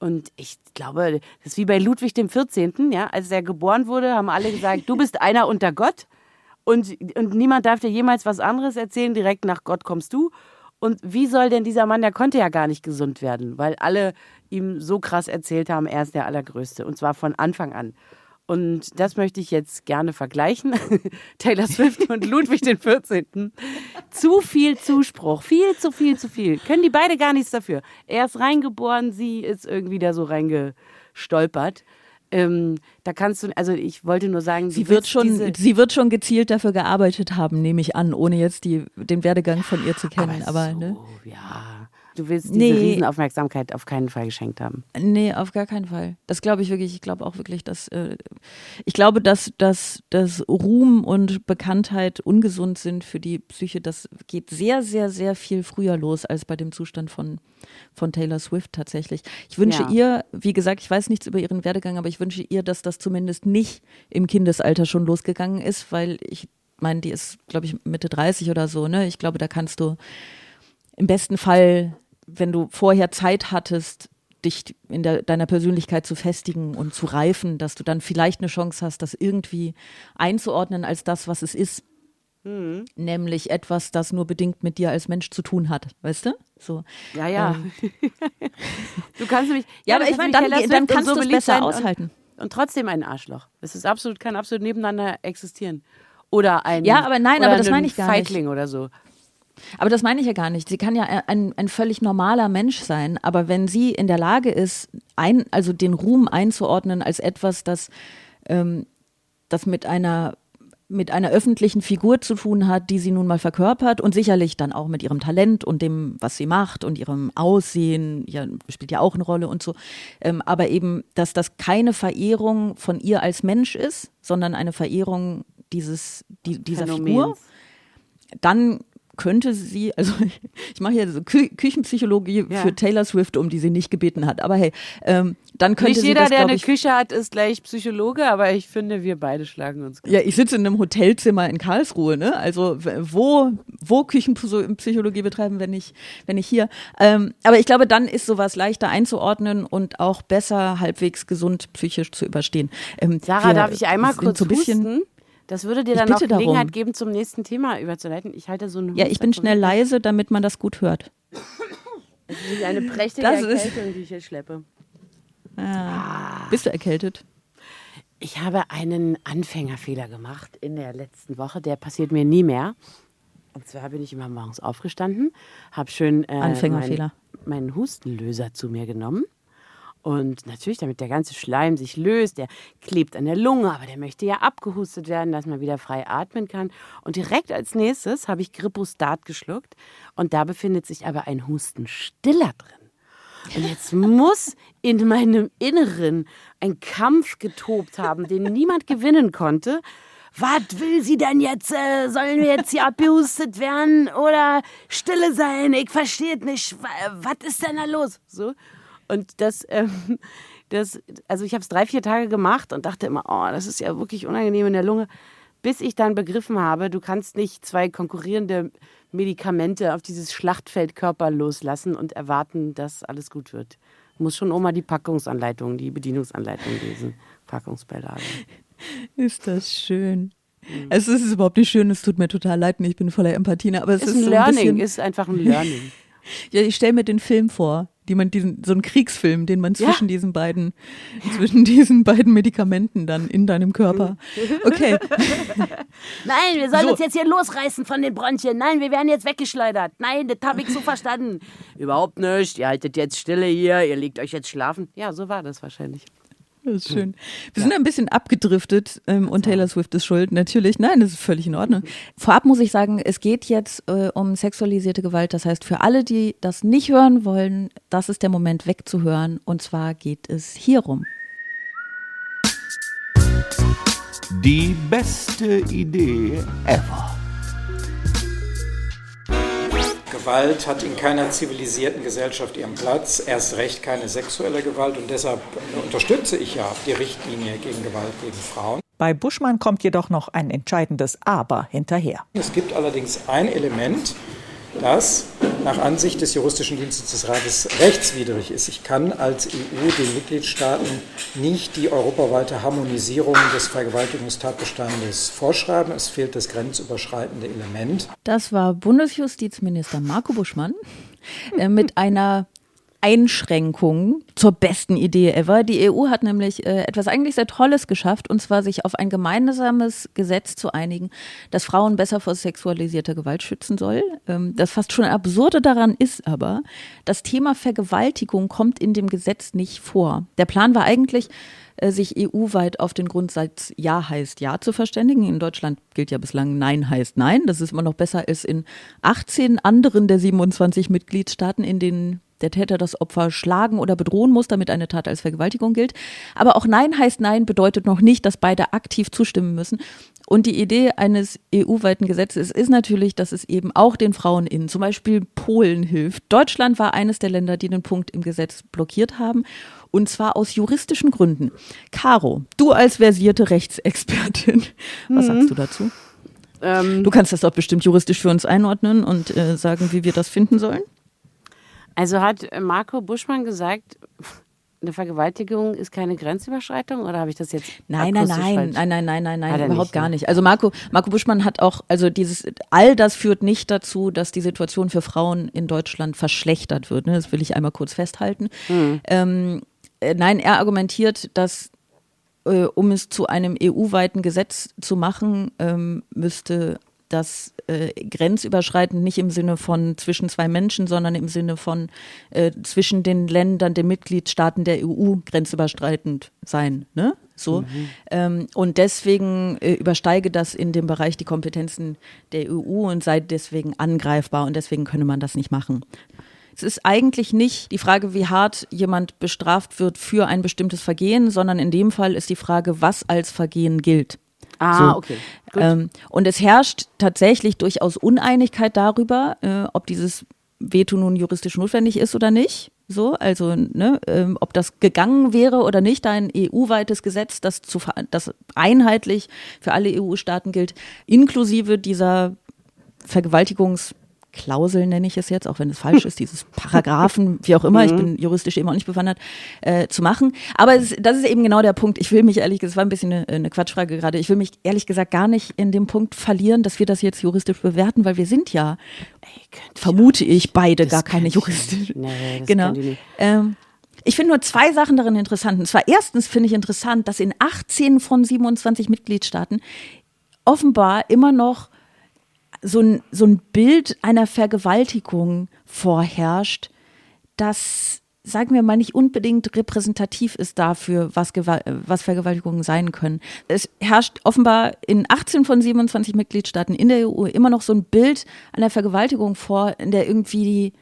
Und ich glaube, das ist wie bei Ludwig dem 14., ja, als er geboren wurde, haben alle gesagt, du bist einer unter Gott. Und, und niemand darf dir jemals was anderes erzählen, direkt nach Gott kommst du. Und wie soll denn dieser Mann, der konnte ja gar nicht gesund werden, weil alle ihm so krass erzählt haben, er ist der Allergrößte. Und zwar von Anfang an. Und das möchte ich jetzt gerne vergleichen. Taylor Swift und Ludwig XIV. Zu viel Zuspruch. Viel zu viel zu viel. Können die beide gar nichts dafür. Er ist reingeboren, sie ist irgendwie da so reingestolpert. Ähm, da kannst du, also ich wollte nur sagen, sie wird schon, sie wird schon gezielt dafür gearbeitet haben, nehme ich an, ohne jetzt die, den Werdegang von ihr zu kennen. Aber, aber so, ne? ja. Du willst diese Nee. Riesenaufmerksamkeit auf keinen Fall geschenkt haben. Nee, auf gar keinen Fall. Das glaube ich wirklich. Ich glaube auch wirklich, dass äh, ich glaube, dass, dass, dass Ruhm und Bekanntheit ungesund sind für die Psyche. Das geht sehr, sehr, sehr viel früher los als bei dem Zustand von, von Taylor Swift tatsächlich. Ich wünsche Ja. ihr, wie gesagt, ich weiß nichts über ihren Werdegang, aber ich wünsche ihr, dass das zumindest nicht im Kindesalter schon losgegangen ist, weil ich meine, die ist, glaube ich, Mitte 30 oder so, ne? Ich glaube, da kannst du im besten Fall, wenn du vorher Zeit hattest, dich in der, deiner Persönlichkeit zu festigen und zu reifen, dass du dann vielleicht eine Chance hast, das irgendwie einzuordnen als das, was es ist. Mhm. Nämlich etwas, das nur bedingt mit dir als Mensch zu tun hat, weißt du? So. Ja, ja. du kannst nämlich. Ähm. Ja, aber ich meine, dann, dann und kannst so du es besser sein und- aushalten. Und trotzdem ein Arschloch. Es ist absolut, kann absolut nebeneinander existieren. Oder ein. Ja, aber nein, aber das ein meine ich gar nicht. Feigling oder so. Aber das meine ich ja gar nicht. Sie kann ja ein, ein völlig normaler Mensch sein, aber wenn sie in der Lage ist, ein, also den Ruhm einzuordnen als etwas, das, ähm, das mit einer mit einer öffentlichen Figur zu tun hat, die sie nun mal verkörpert und sicherlich dann auch mit ihrem Talent und dem, was sie macht und ihrem Aussehen, ja, spielt ja auch eine Rolle und so. Ähm, aber eben, dass das keine Verehrung von ihr als Mensch ist, sondern eine Verehrung dieses, die, dieser Phänomens. Figur dann könnte sie, also ich mache hier so Kü Küchenpsychologie Ja. für Taylor Swift, um die sie nicht gebeten hat. Aber hey, ähm, dann könnte Nicht sie jeder, das, der eine ich, Küche hat, ist gleich Psychologe, aber ich finde, wir beide schlagen uns. ja, ich sitze in einem Hotelzimmer in Karlsruhe, ne? Also wo, wo Küchenpsychologie betreiben, wenn ich, wenn ich hier. Ähm, aber ich glaube, dann ist sowas leichter einzuordnen und auch besser halbwegs gesund psychisch zu überstehen. Ähm, Sarah, darf ich einmal kurz so ein bisschen, husten? Das würde dir dann auch bitte darum. Gelegenheit geben, zum nächsten Thema überzuleiten. Ich halte so einen Ja, ich bin schnell leise, damit man das gut hört. Es ist eine prächtige Das ist- Erkältung, die ich hier schleppe. Bist du erkältet? Ich habe einen Anfängerfehler gemacht in der letzten Woche. Der passiert mir nie mehr. Und zwar bin ich immer morgens aufgestanden, habe schön äh, Anfängerfehler. Meinen, meinen Hustenlöser zu mir genommen. Und natürlich, damit der ganze Schleim sich löst, der klebt an der Lunge, aber der möchte ja abgehustet werden, dass man wieder frei atmen kann. Und direkt als nächstes habe ich Grippostat geschluckt. Und da befindet sich aber ein Hustenstiller drin. Und jetzt muss in meinem Inneren ein Kampf getobt haben, den niemand gewinnen konnte. Was will sie denn jetzt? Äh, sollen wir jetzt hier abgehustet werden oder stille sein? Ich verstehe nicht. Wa- Was ist denn da los? So. Und das, ähm, das also ich habe es drei, vier Tage gemacht und dachte immer, oh, das ist ja wirklich unangenehm in der Lunge. Bis ich dann begriffen habe, du kannst nicht zwei konkurrierende Medikamente auf dieses Schlachtfeldkörper loslassen und erwarten, dass alles gut wird. Du musst schon Oma die Packungsanleitung, die Bedienungsanleitung lesen. Packungsbeilage. Ist das schön. Es ist überhaupt nicht schön, es tut mir total leid, ich bin voller Empathie, ne, aber es Ist ist, ein so ein Learning, bisschen, ist einfach ein Learning. Ja, ich stelle mir den Film vor, die man diesen, so einen Kriegsfilm, den man Ja. zwischen diesen beiden, zwischen diesen beiden Medikamenten dann in deinem Körper. Okay, Nein, wir sollen So. uns jetzt hier losreißen von den Bronchien. Nein, wir werden jetzt weggeschleudert. Nein, das habe ich so verstanden. Überhaupt nicht. Ihr haltet jetzt Stille hier, ihr legt euch jetzt schlafen. Ja, so war das wahrscheinlich. Das ist schön. Wir sind ein bisschen abgedriftet ähm, und Taylor Swift ist schuld, natürlich. Nein, das ist völlig in Ordnung. Vorab muss ich sagen, es geht jetzt äh, um sexualisierte Gewalt. Das heißt, für alle, die das nicht hören wollen, das ist der Moment wegzuhören. Und zwar geht es hierum. Die beste Idee ever. Gewalt hat in keiner zivilisierten Gesellschaft ihren Platz, erst recht keine sexuelle Gewalt und deshalb unterstütze ich ja die Richtlinie gegen Gewalt gegen Frauen. Bei Buschmann kommt jedoch noch ein entscheidendes Aber hinterher. Es gibt allerdings ein Element, das nach Ansicht des Juristischen Dienstes des Rates rechtswidrig ist. Ich kann als EU den Mitgliedstaaten nicht die europaweite Harmonisierung des Vergewaltigungstatbestandes vorschreiben. Es fehlt das grenzüberschreitende Element. Das war Bundesjustizminister Marco Buschmann äh, mit einer Einschränkung zur besten Idee ever. Die EU hat nämlich äh, etwas eigentlich sehr Tolles geschafft, und zwar sich auf ein gemeinsames Gesetz zu einigen, das Frauen besser vor sexualisierter Gewalt schützen soll. Ähm, das fast schon absurde daran ist aber, das Thema Vergewaltigung kommt in dem Gesetz nicht vor. Der Plan war eigentlich, äh, sich EU-weit auf den Grundsatz Ja heißt Ja zu verständigen. In Deutschland gilt ja bislang Nein heißt Nein. Das ist immer noch besser als in 18 anderen der 27 Mitgliedstaaten, in denen der Täter das Opfer schlagen oder bedrohen muss, damit eine Tat als Vergewaltigung gilt. Aber auch Nein heißt Nein bedeutet noch nicht, dass beide aktiv zustimmen müssen. Und die Idee eines EU-weiten Gesetzes ist natürlich, dass es eben auch den Frauen in zum Beispiel Polen hilft. Deutschland war eines der Länder, die den Punkt im Gesetz blockiert haben. Und zwar aus juristischen Gründen. Caro, du als versierte Rechtsexpertin, was sagst du dazu? Ähm, Du kannst das doch bestimmt juristisch für uns einordnen und äh, sagen, wie wir das finden sollen. Also hat Marco Buschmann gesagt, eine Vergewaltigung ist keine Grenzüberschreitung oder habe ich das jetzt Nein, nein, nein, nein, nein, nein, nein, nein, er überhaupt nicht, gar ne? nicht. Also Marco, Marco Buschmann hat auch, also dieses, all das führt nicht dazu, dass die Situation für Frauen in Deutschland verschlechtert wird. Ne? Das will ich einmal kurz festhalten. Hm. Ähm, äh, nein, er argumentiert, dass äh, um es zu einem EU-weiten Gesetz zu machen, ähm, müsste das äh, grenzüberschreitend nicht im Sinne von zwischen zwei Menschen, sondern im Sinne von äh, zwischen den Ländern, den Mitgliedstaaten der EU grenzüberschreitend sein. Ne? So. Ähm, und deswegen äh, übersteige das in dem Bereich die Kompetenzen der EU und sei deswegen angreifbar und deswegen könne man das nicht machen. Es ist eigentlich nicht die Frage, wie hart jemand bestraft wird für ein bestimmtes Vergehen, sondern in dem Fall ist die Frage, was als Vergehen gilt. Ah, So. okay. Ähm, und es herrscht tatsächlich durchaus Uneinigkeit darüber, äh, ob dieses Veto nun juristisch notwendig ist oder nicht. So, also ne, ähm, ob das gegangen wäre oder nicht, ein EU-weites Gesetz, das, zu, das einheitlich für alle EU-Staaten gilt, inklusive dieser Vergewaltigungsklausel nenne ich es jetzt, auch wenn es falsch ist, dieses Paragraphen, wie auch immer, ich bin juristisch eben auch nicht bewandert, äh, zu machen. Aber es, das ist eben genau der Punkt. Ich will mich ehrlich gesagt, es war ein bisschen eine, eine Quatschfrage gerade, ich will mich ehrlich gesagt gar nicht in dem Punkt verlieren, dass wir das jetzt juristisch bewerten, weil wir sind ja, vermute ich, beide gar keine nicht. Nee, das genau. nicht. Ähm, ich finde nur zwei Sachen darin interessant. Und zwar erstens finde ich interessant, dass in 18 von 27 Mitgliedstaaten offenbar immer noch so ein, so ein Bild einer Vergewaltigung vorherrscht, das, sagen wir mal, nicht unbedingt repräsentativ ist dafür, was, Gewalt, was Vergewaltigungen sein können. Es herrscht offenbar in 18 von 27 Mitgliedstaaten in der EU immer noch so ein Bild einer Vergewaltigung vor, in der irgendwie die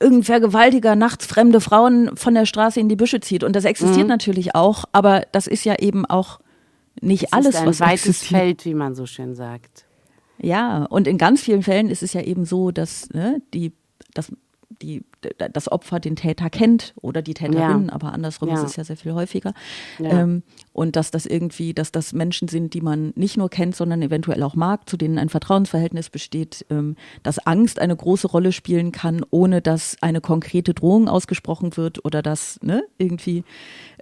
irgendein Vergewaltiger nachts fremde Frauen von der Straße in die Büsche zieht. Und das existiert natürlich auch, aber das ist ja eben auch nicht Es alles, ist ein was weites existiert. Feld, wie man so schön sagt. Ja, und in ganz vielen Fällen ist es ja eben so, dass ne, die, dass die, das Opfer den Täter kennt oder die Täterin, Ja. aber andersrum Ja. ist es ja sehr viel häufiger. Ja. Ähm, und dass das irgendwie, dass das Menschen sind, die man nicht nur kennt, sondern eventuell auch mag, zu denen ein Vertrauensverhältnis besteht, ähm, dass Angst eine große Rolle spielen kann, ohne dass eine konkrete Drohung ausgesprochen wird oder dass ne, irgendwie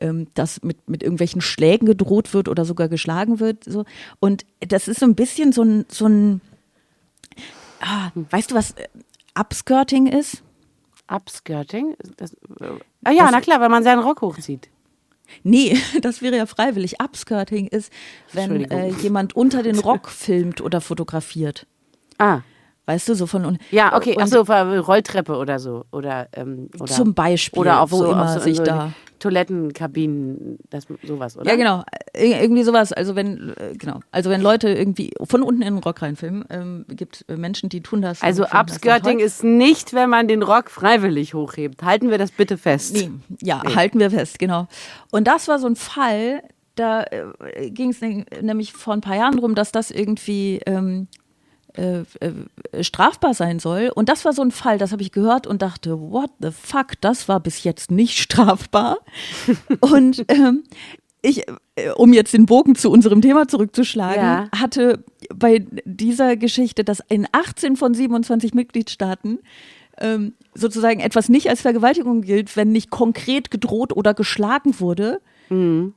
ähm, dass mit, mit irgendwelchen Schlägen gedroht wird oder sogar geschlagen wird. So. Und das ist so ein bisschen so ein, so ein ah, weißt du, was äh, Upskirting ist? Upskirting? Das, äh, ah ja, na klar, wenn man seinen Rock hochzieht. Nee, das wäre ja freiwillig. Upskirting ist, wenn äh, jemand unter den Rock filmt oder fotografiert. Ah, Weißt du, so von un ja, okay. Achso, Rolltreppe oder so. Oder, ähm, oder, Zum Beispiel, Oder auf wo so, immer auf so, sich so da- Toilettenkabinen, das, sowas, oder? Ja, genau. Ir- Irgendwie sowas. Also wenn, äh, genau. Also wenn Leute irgendwie von unten in den Rock reinfilmen, ähm, gibt äh, Menschen, die tun das. Also Upskirting ist nicht, wenn man den Rock freiwillig hochhebt. Halten wir das bitte fest. Nee, ja, halten wir fest, genau. Und das war so ein Fall, da äh, ging es nämlich vor ein paar Jahren drum, dass das irgendwie ähm, äh, äh, strafbar sein soll. Und das war so ein Fall, das habe ich gehört und dachte, what the fuck, das war bis jetzt nicht strafbar. und ähm, ich, äh, um jetzt den Bogen zu unserem Thema zurückzuschlagen, Ja. hatte bei dieser Geschichte, dass in 18 von 27 Mitgliedstaaten ähm, sozusagen etwas nicht als Vergewaltigung gilt, wenn nicht konkret gedroht oder geschlagen wurde. Ähm,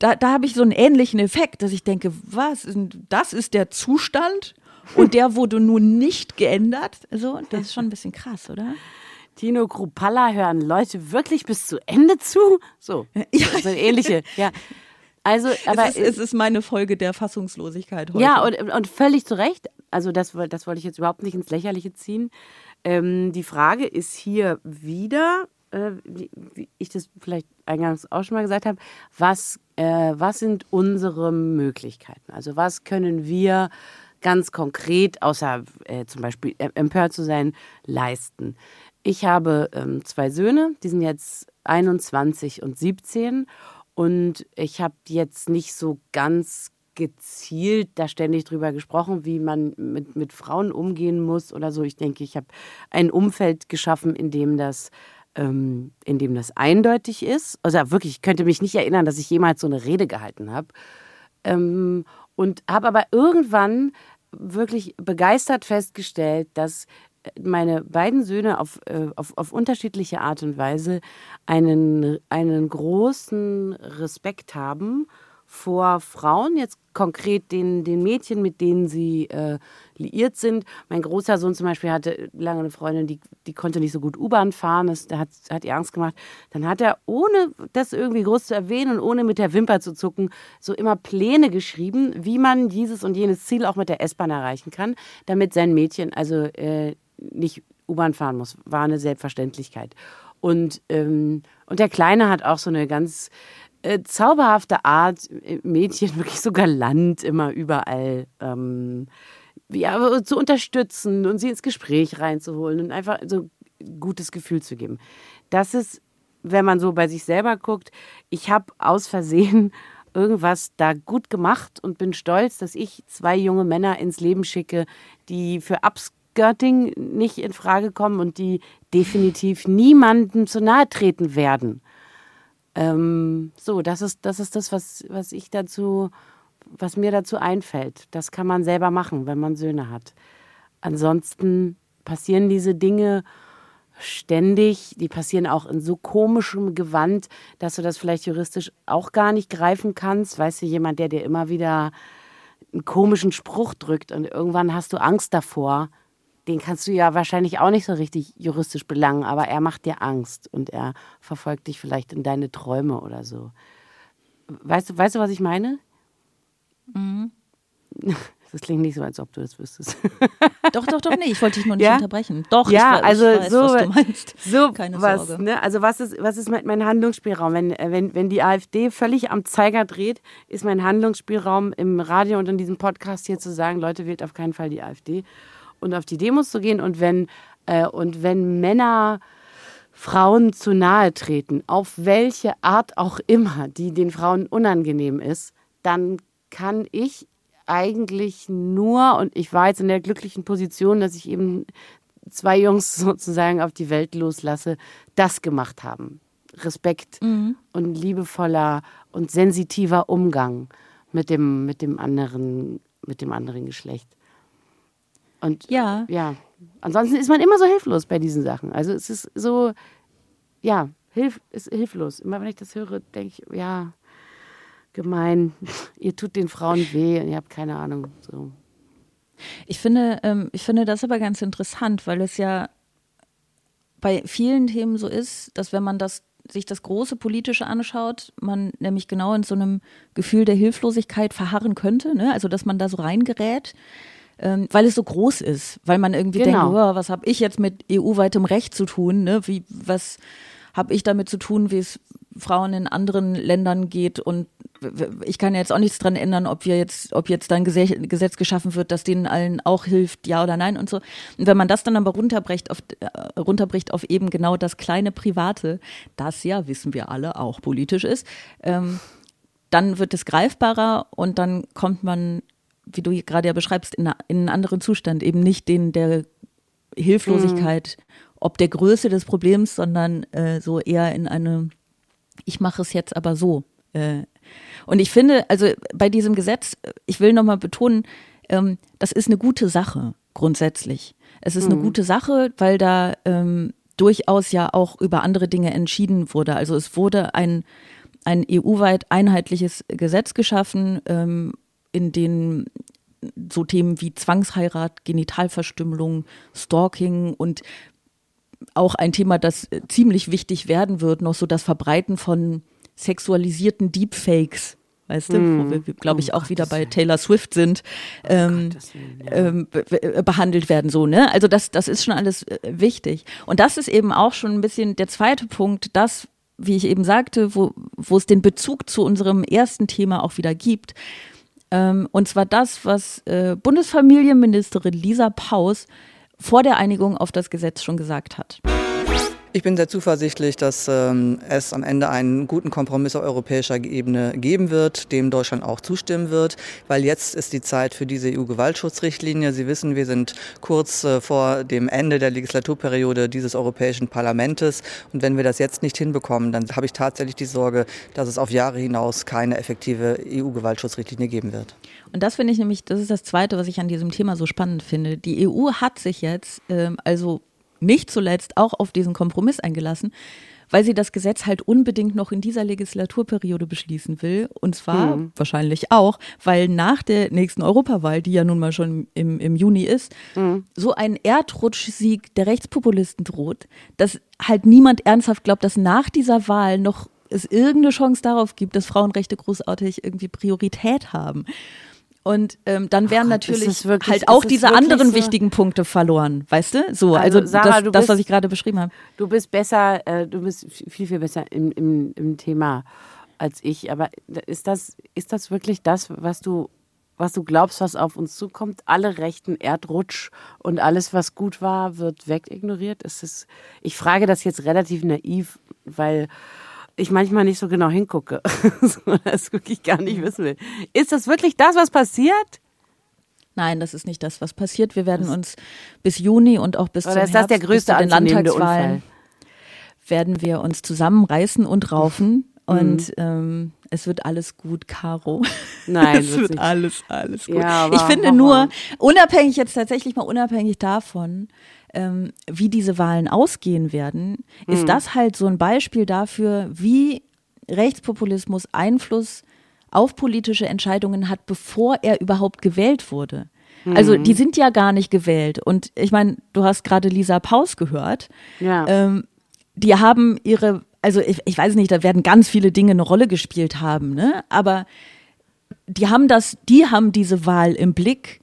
da da habe ich so einen ähnlichen Effekt, dass ich denke, was, das ist der Zustand und der wurde nun nicht geändert. Also, das ist schon ein bisschen krass, oder? Tino Krupalla hören Leute wirklich bis zu Ende zu? So, ja. so ähnliche, ja. Also, aber es ist, es ist meine Folge der Fassungslosigkeit heute. Ja, und, und völlig zu Recht. Also das, das wollte ich jetzt überhaupt nicht ins Lächerliche ziehen. Ähm, die Frage ist hier wieder, äh, wie, wie, ich das vielleicht eingangs auch schon mal gesagt habe, was, äh, was sind unsere Möglichkeiten? Also was können wir ganz konkret, außer äh, zum Beispiel empört zu sein, leisten? Ich habe ähm, zwei Söhne, die sind jetzt 21 und 17 und ich habe jetzt nicht so ganz gezielt da ständig drüber gesprochen, wie man mit, mit Frauen umgehen muss oder so. Ich denke, ich habe ein Umfeld geschaffen, in dem das ähm, in dem das eindeutig ist. Also wirklich, ich könnte mich nicht erinnern, dass ich jemals so eine Rede gehalten habe. Ähm, und habe aber irgendwann wirklich begeistert festgestellt, dass meine beiden Söhne auf, äh, auf, auf unterschiedliche Art und Weise einen, einen großen Respekt haben vor Frauen, jetzt konkret den, den Mädchen, mit denen sie äh, liiert sind. Mein großer Sohn zum Beispiel hatte lange eine Freundin, die, die konnte nicht so gut U-Bahn fahren, das, hat, hat ihr Angst gemacht. Dann hat er, ohne das irgendwie groß zu erwähnen und ohne mit der Wimper zu zucken, so immer Pläne geschrieben, wie man dieses und jenes Ziel auch mit der S-Bahn erreichen kann, damit sein Mädchen also äh, nicht U-Bahn fahren muss. War eine Selbstverständlichkeit. Und, ähm, und der Kleine hat auch so eine ganz äh, zauberhafte Art, äh, Mädchen wirklich so galant immer überall ähm, ja, zu unterstützen und sie ins Gespräch reinzuholen und einfach so ein gutes Gefühl zu geben. Das ist, wenn man so bei sich selber guckt, ich habe aus Versehen irgendwas da gut gemacht und bin stolz, dass ich zwei junge Männer ins Leben schicke, die für Ups Skirting nicht in Frage kommen und die definitiv niemandem zu nahe treten werden. Ähm, so, das ist, das ist das, was, was ich dazu, was mir dazu einfällt. Das kann man selber machen, wenn man Söhne hat. Ansonsten passieren diese Dinge ständig, die passieren auch in so komischem Gewand, dass du das vielleicht juristisch auch gar nicht greifen kannst. Weißt du, jemand, der dir immer wieder einen komischen Spruch drückt und irgendwann hast du Angst davor, den kannst du ja wahrscheinlich auch nicht so richtig juristisch belangen, aber er macht dir Angst und er verfolgt dich vielleicht in deine Träume oder so. Weißt du, weißt du, was ich meine? Mhm. Das klingt nicht so, als ob du das wüsstest. Doch, doch, doch, nee, ich wollte dich nur nicht ja? unterbrechen. Doch, ja, ich, also weiß, so, was du meinst. So Keine was, Sorge. Ne? Also was ist, was ist mein Handlungsspielraum? Wenn, wenn, wenn die AfD völlig am Zeiger dreht, ist mein Handlungsspielraum im Radio und in diesem Podcast hier zu sagen, Leute, wählt auf keinen Fall die AfD und auf die Demos zu gehen. Und wenn, äh, und wenn Männer Frauen zu nahe treten, auf welche Art auch immer, die den Frauen unangenehm ist, dann kann ich eigentlich nur, und ich war jetzt in der glücklichen Position, dass ich eben zwei Jungs sozusagen auf die Welt loslasse, das gemacht haben. Respekt mhm. und liebevoller und sensitiver Umgang mit dem, mit dem anderen, mit dem anderen Geschlecht. Und ja. ja, ansonsten ist man immer so hilflos bei diesen Sachen. Also es ist so, ja, hilf, ist hilflos. Immer wenn ich das höre, denke ich, ja, gemein, ihr tut den Frauen weh und ihr habt keine Ahnung. So. Ich finde, ähm, ich finde das aber ganz interessant, weil es ja bei vielen Themen so ist, dass wenn man das sich das große Politische anschaut, man nämlich genau in so einem Gefühl der Hilflosigkeit verharren könnte, ne? also dass man da so reingerät ähm, weil es so groß ist, weil man irgendwie genau. denkt, oh, was habe ich jetzt mit EU-weitem Recht zu tun? Ne? Wie, was habe ich damit zu tun, wie es Frauen in anderen Ländern geht und ich kann ja jetzt auch nichts dran ändern, ob wir jetzt, ob jetzt ein Gesetz geschaffen wird, das denen allen auch hilft, ja oder nein und so. Und wenn man das dann aber runterbricht auf, äh, runterbricht auf eben genau das kleine Private, das ja, wissen wir alle, auch politisch ist, ähm, dann wird es greifbarer und dann kommt man wie du gerade ja beschreibst, in, in einen anderen Zustand, eben nicht den der Hilflosigkeit, mhm. ob der Größe des Problems, sondern äh, so eher in eine, ich mache es jetzt aber so. Äh. Und ich finde, also bei diesem Gesetz, ich will nochmal betonen, ähm, das ist eine gute Sache, grundsätzlich. Es ist mhm. eine gute Sache, weil da ähm, durchaus ja auch über andere Dinge entschieden wurde. Also es wurde ein, ein EU-weit einheitliches Gesetz geschaffen, ähm, in denen so Themen wie Zwangsheirat, Genitalverstümmelung, Stalking und auch ein Thema, das äh, ziemlich wichtig werden wird, noch so das Verbreiten von sexualisierten Deepfakes. Weißt du, wo wir, glaube ich, auch wieder bei Taylor Swift sind, ähm, ähm, be be behandelt werden so, ne? Also das, das ist schon alles äh, wichtig. Und das ist eben auch schon ein bisschen der zweite Punkt, das, wie ich eben sagte, wo, wo es den Bezug zu unserem ersten Thema auch wieder gibt. Ähm, und zwar das, was äh, Bundesfamilienministerin Lisa Paus vor der Einigung auf das Gesetz schon gesagt hat. Ich bin sehr zuversichtlich, dass ähm, es am Ende einen guten Kompromiss auf europäischer Ebene geben wird, dem Deutschland auch zustimmen wird, weil jetzt ist die Zeit für diese EU-Gewaltschutzrichtlinie. Sie wissen, wir sind kurz äh, vor dem Ende der Legislaturperiode dieses Europäischen Parlaments und wenn wir das jetzt nicht hinbekommen, dann habe ich tatsächlich die Sorge, dass es auf Jahre hinaus keine effektive EU-Gewaltschutzrichtlinie geben wird. Und das finde ich nämlich, das ist das Zweite, was ich an diesem Thema so spannend finde. Die EU hat sich jetzt ähm, also nicht zuletzt auch auf diesen Kompromiss eingelassen, weil sie das Gesetz halt unbedingt noch in dieser Legislaturperiode beschließen will. Und zwar Mhm. wahrscheinlich auch, weil nach der nächsten Europawahl, die ja nun mal schon im, im Juni ist, Mhm. so ein Erdrutschsieg der Rechtspopulisten droht, dass halt niemand ernsthaft glaubt, dass nach dieser Wahl noch es irgendeine Chance darauf gibt, dass Frauenrechte großartig irgendwie Priorität haben. Und ähm, dann wären Gott, ist natürlich wirklich- halt ist auch es diese anderen so? wichtigen Punkte verloren, weißt du? So, Also, also, Sarah, das, das, was bist- ich gerade beschrieben habe. Du bist besser, äh, du bist viel, viel besser im, im, im Thema als ich. Aber ist das, ist das wirklich das, was du, was du glaubst, was auf uns zukommt? Alle rechten Erdrutsch und alles, was gut war, wird wegignoriert? Ist es, ich frage das jetzt relativ naiv, weil ich manchmal nicht so genau hingucke. so, das wirklich gar nicht wissen will. Ist das wirklich das, was passiert? Nein, das ist nicht das, was passiert. Wir werden uns bis Juni und auch bis Oder zum ist das der Herbst, größte bis zu den Landtagswahlen Unfall? werden wir uns zusammenreißen und raufen. Und ähm, es wird alles gut, Caro. Mhm. Nein, es wird nicht. alles, alles gut. Ja, ich finde nur, unabhängig jetzt tatsächlich mal unabhängig davon, ähm, wie diese Wahlen ausgehen werden, Mhm. ist das halt so ein Beispiel dafür, wie Rechtspopulismus Einfluss auf politische Entscheidungen hat, bevor er überhaupt gewählt wurde. Also Mhm. die sind ja gar nicht gewählt. Und ich meine, du hast gerade Lisa Paus gehört. Ja. Ähm, die haben ihre, also ich, ich weiß nicht, da werden ganz viele Dinge eine Rolle gespielt haben, ne? Aber die haben das, die haben diese Wahl im Blick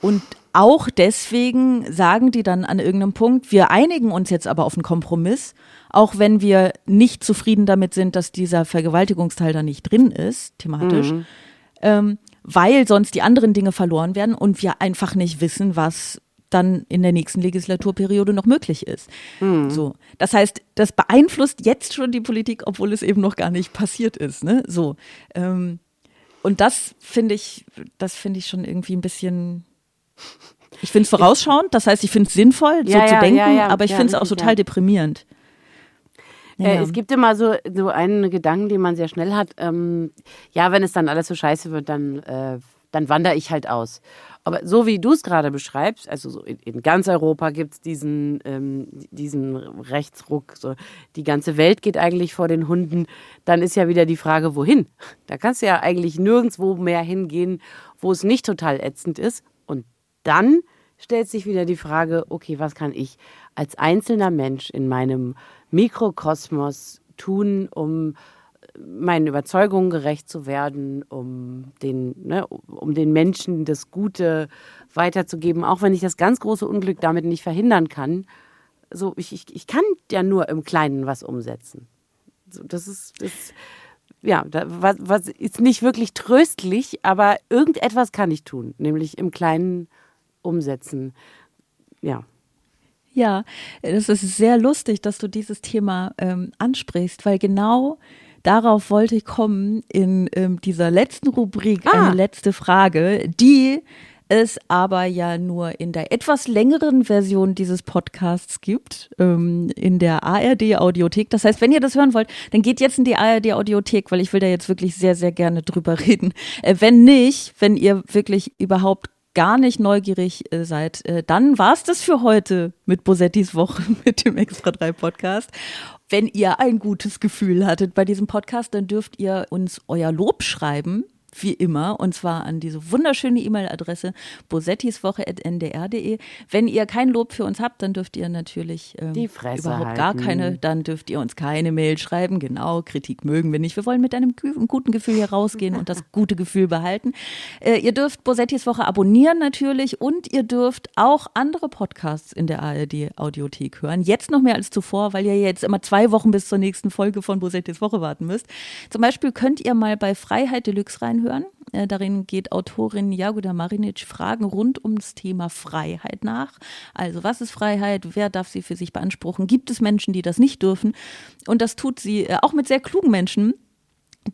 und auch deswegen sagen die dann an irgendeinem Punkt, wir einigen uns jetzt aber auf einen Kompromiss, auch wenn wir nicht zufrieden damit sind, dass dieser Vergewaltigungsteil da nicht drin ist, thematisch, ähm, weil sonst die anderen Dinge verloren werden und wir einfach nicht wissen, was dann in der nächsten Legislaturperiode noch möglich ist. So, das heißt, das beeinflusst jetzt schon die Politik, obwohl es eben noch gar nicht passiert ist. Ne? So, ähm, und das finde ich, das finde ich schon irgendwie ein bisschen. Ich finde es vorausschauend, das heißt, ich finde es sinnvoll, so Ja, zu ja, denken, ja, aber ich finde es auch total deprimierend. Äh, es gibt immer so, so einen Gedanken, den man sehr schnell hat. Ähm, ja, wenn es dann alles so scheiße wird, dann, äh, dann wandere ich halt aus. Aber so wie du es gerade beschreibst, also so in, in ganz Europa gibt es diesen, ähm, diesen Rechtsruck, so die ganze Welt geht eigentlich vor den Hunden, dann ist ja wieder die Frage, wohin? Da kannst du ja eigentlich nirgendwo mehr hingehen, wo es nicht total ätzend ist. Dann stellt sich wieder die Frage, okay, was kann ich als einzelner Mensch in meinem Mikrokosmos tun, um meinen Überzeugungen gerecht zu werden, um den, ne, um den Menschen das Gute weiterzugeben, auch wenn ich das ganz große Unglück damit nicht verhindern kann. So, ich, ich, ich kann ja nur im Kleinen was umsetzen. So, das ist, das, ja, da, was, was ist nicht wirklich tröstlich, aber irgendetwas kann ich tun, nämlich im Kleinen umsetzen. Ja. Ja, das ist sehr lustig, dass du dieses Thema ähm, ansprichst, weil genau darauf wollte ich kommen in ähm, dieser letzten Rubrik, Ah. eine letzte Frage, die es aber ja nur in der etwas längeren Version dieses Podcasts gibt, ähm, in der ARD-Audiothek. Das heißt, wenn ihr das hören wollt, dann geht jetzt in die ARD-Audiothek, weil ich will da jetzt wirklich sehr, sehr gerne drüber reden. Äh, wenn nicht, wenn ihr wirklich überhaupt gar nicht neugierig äh, seid, äh, dann war's das für heute mit Bosettis Woche mit dem Extra 3 Podcast. Wenn ihr ein gutes Gefühl hattet bei diesem Podcast, dann dürft ihr uns euer Lob schreiben wie immer, und zwar an diese wunderschöne E-Mail-Adresse bosettiswoche.ndr.de. Wenn ihr kein Lob für uns habt, dann dürft ihr natürlich ähm, Die Fresse überhaupt halten. gar keine, dann dürft ihr uns keine Mail schreiben. Genau, Kritik mögen wir nicht. Wir wollen mit einem guten Gefühl hier rausgehen und das gute Gefühl behalten. Äh, ihr dürft Bosettis Woche abonnieren natürlich und ihr dürft auch andere Podcasts in der ARD Audiothek hören. Jetzt noch mehr als zuvor, weil ihr jetzt immer zwei Wochen bis zur nächsten Folge von Bosettis Woche warten müsst. Zum Beispiel könnt ihr mal bei Freiheit Deluxe reinhören. Äh, darin geht Autorin Jagoda Marinic Fragen rund ums Thema Freiheit nach. Also was ist Freiheit? Wer darf sie für sich beanspruchen? Gibt es Menschen, die das nicht dürfen? Und das tut sie äh, auch mit sehr klugen Menschen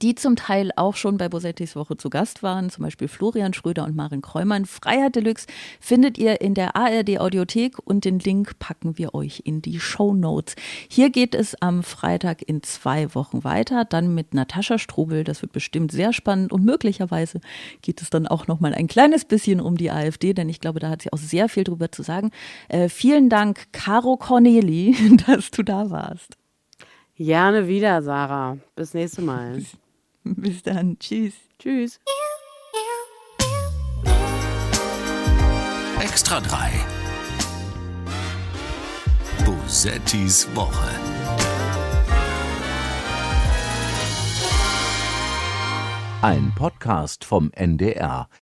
die zum Teil auch schon bei Bosettis Woche zu Gast waren, zum Beispiel Florian Schröder und Marin Kräumann. Freiheit Deluxe findet ihr in der ARD Audiothek und den Link packen wir euch in die Show Notes. Hier geht es am Freitag in zwei Wochen weiter, dann mit Natascha Strobel. Das wird bestimmt sehr spannend und möglicherweise geht es dann auch noch mal ein kleines bisschen um die AfD, denn ich glaube, da hat sie auch sehr viel drüber zu sagen. Äh, vielen Dank, Caro Corneli, dass du da warst. Gerne wieder, Sarah. Bis nächste Mal. Bis dann. Tschüss. Tschüss. Extra 3. Bosettis Woche. Ein Podcast vom NDR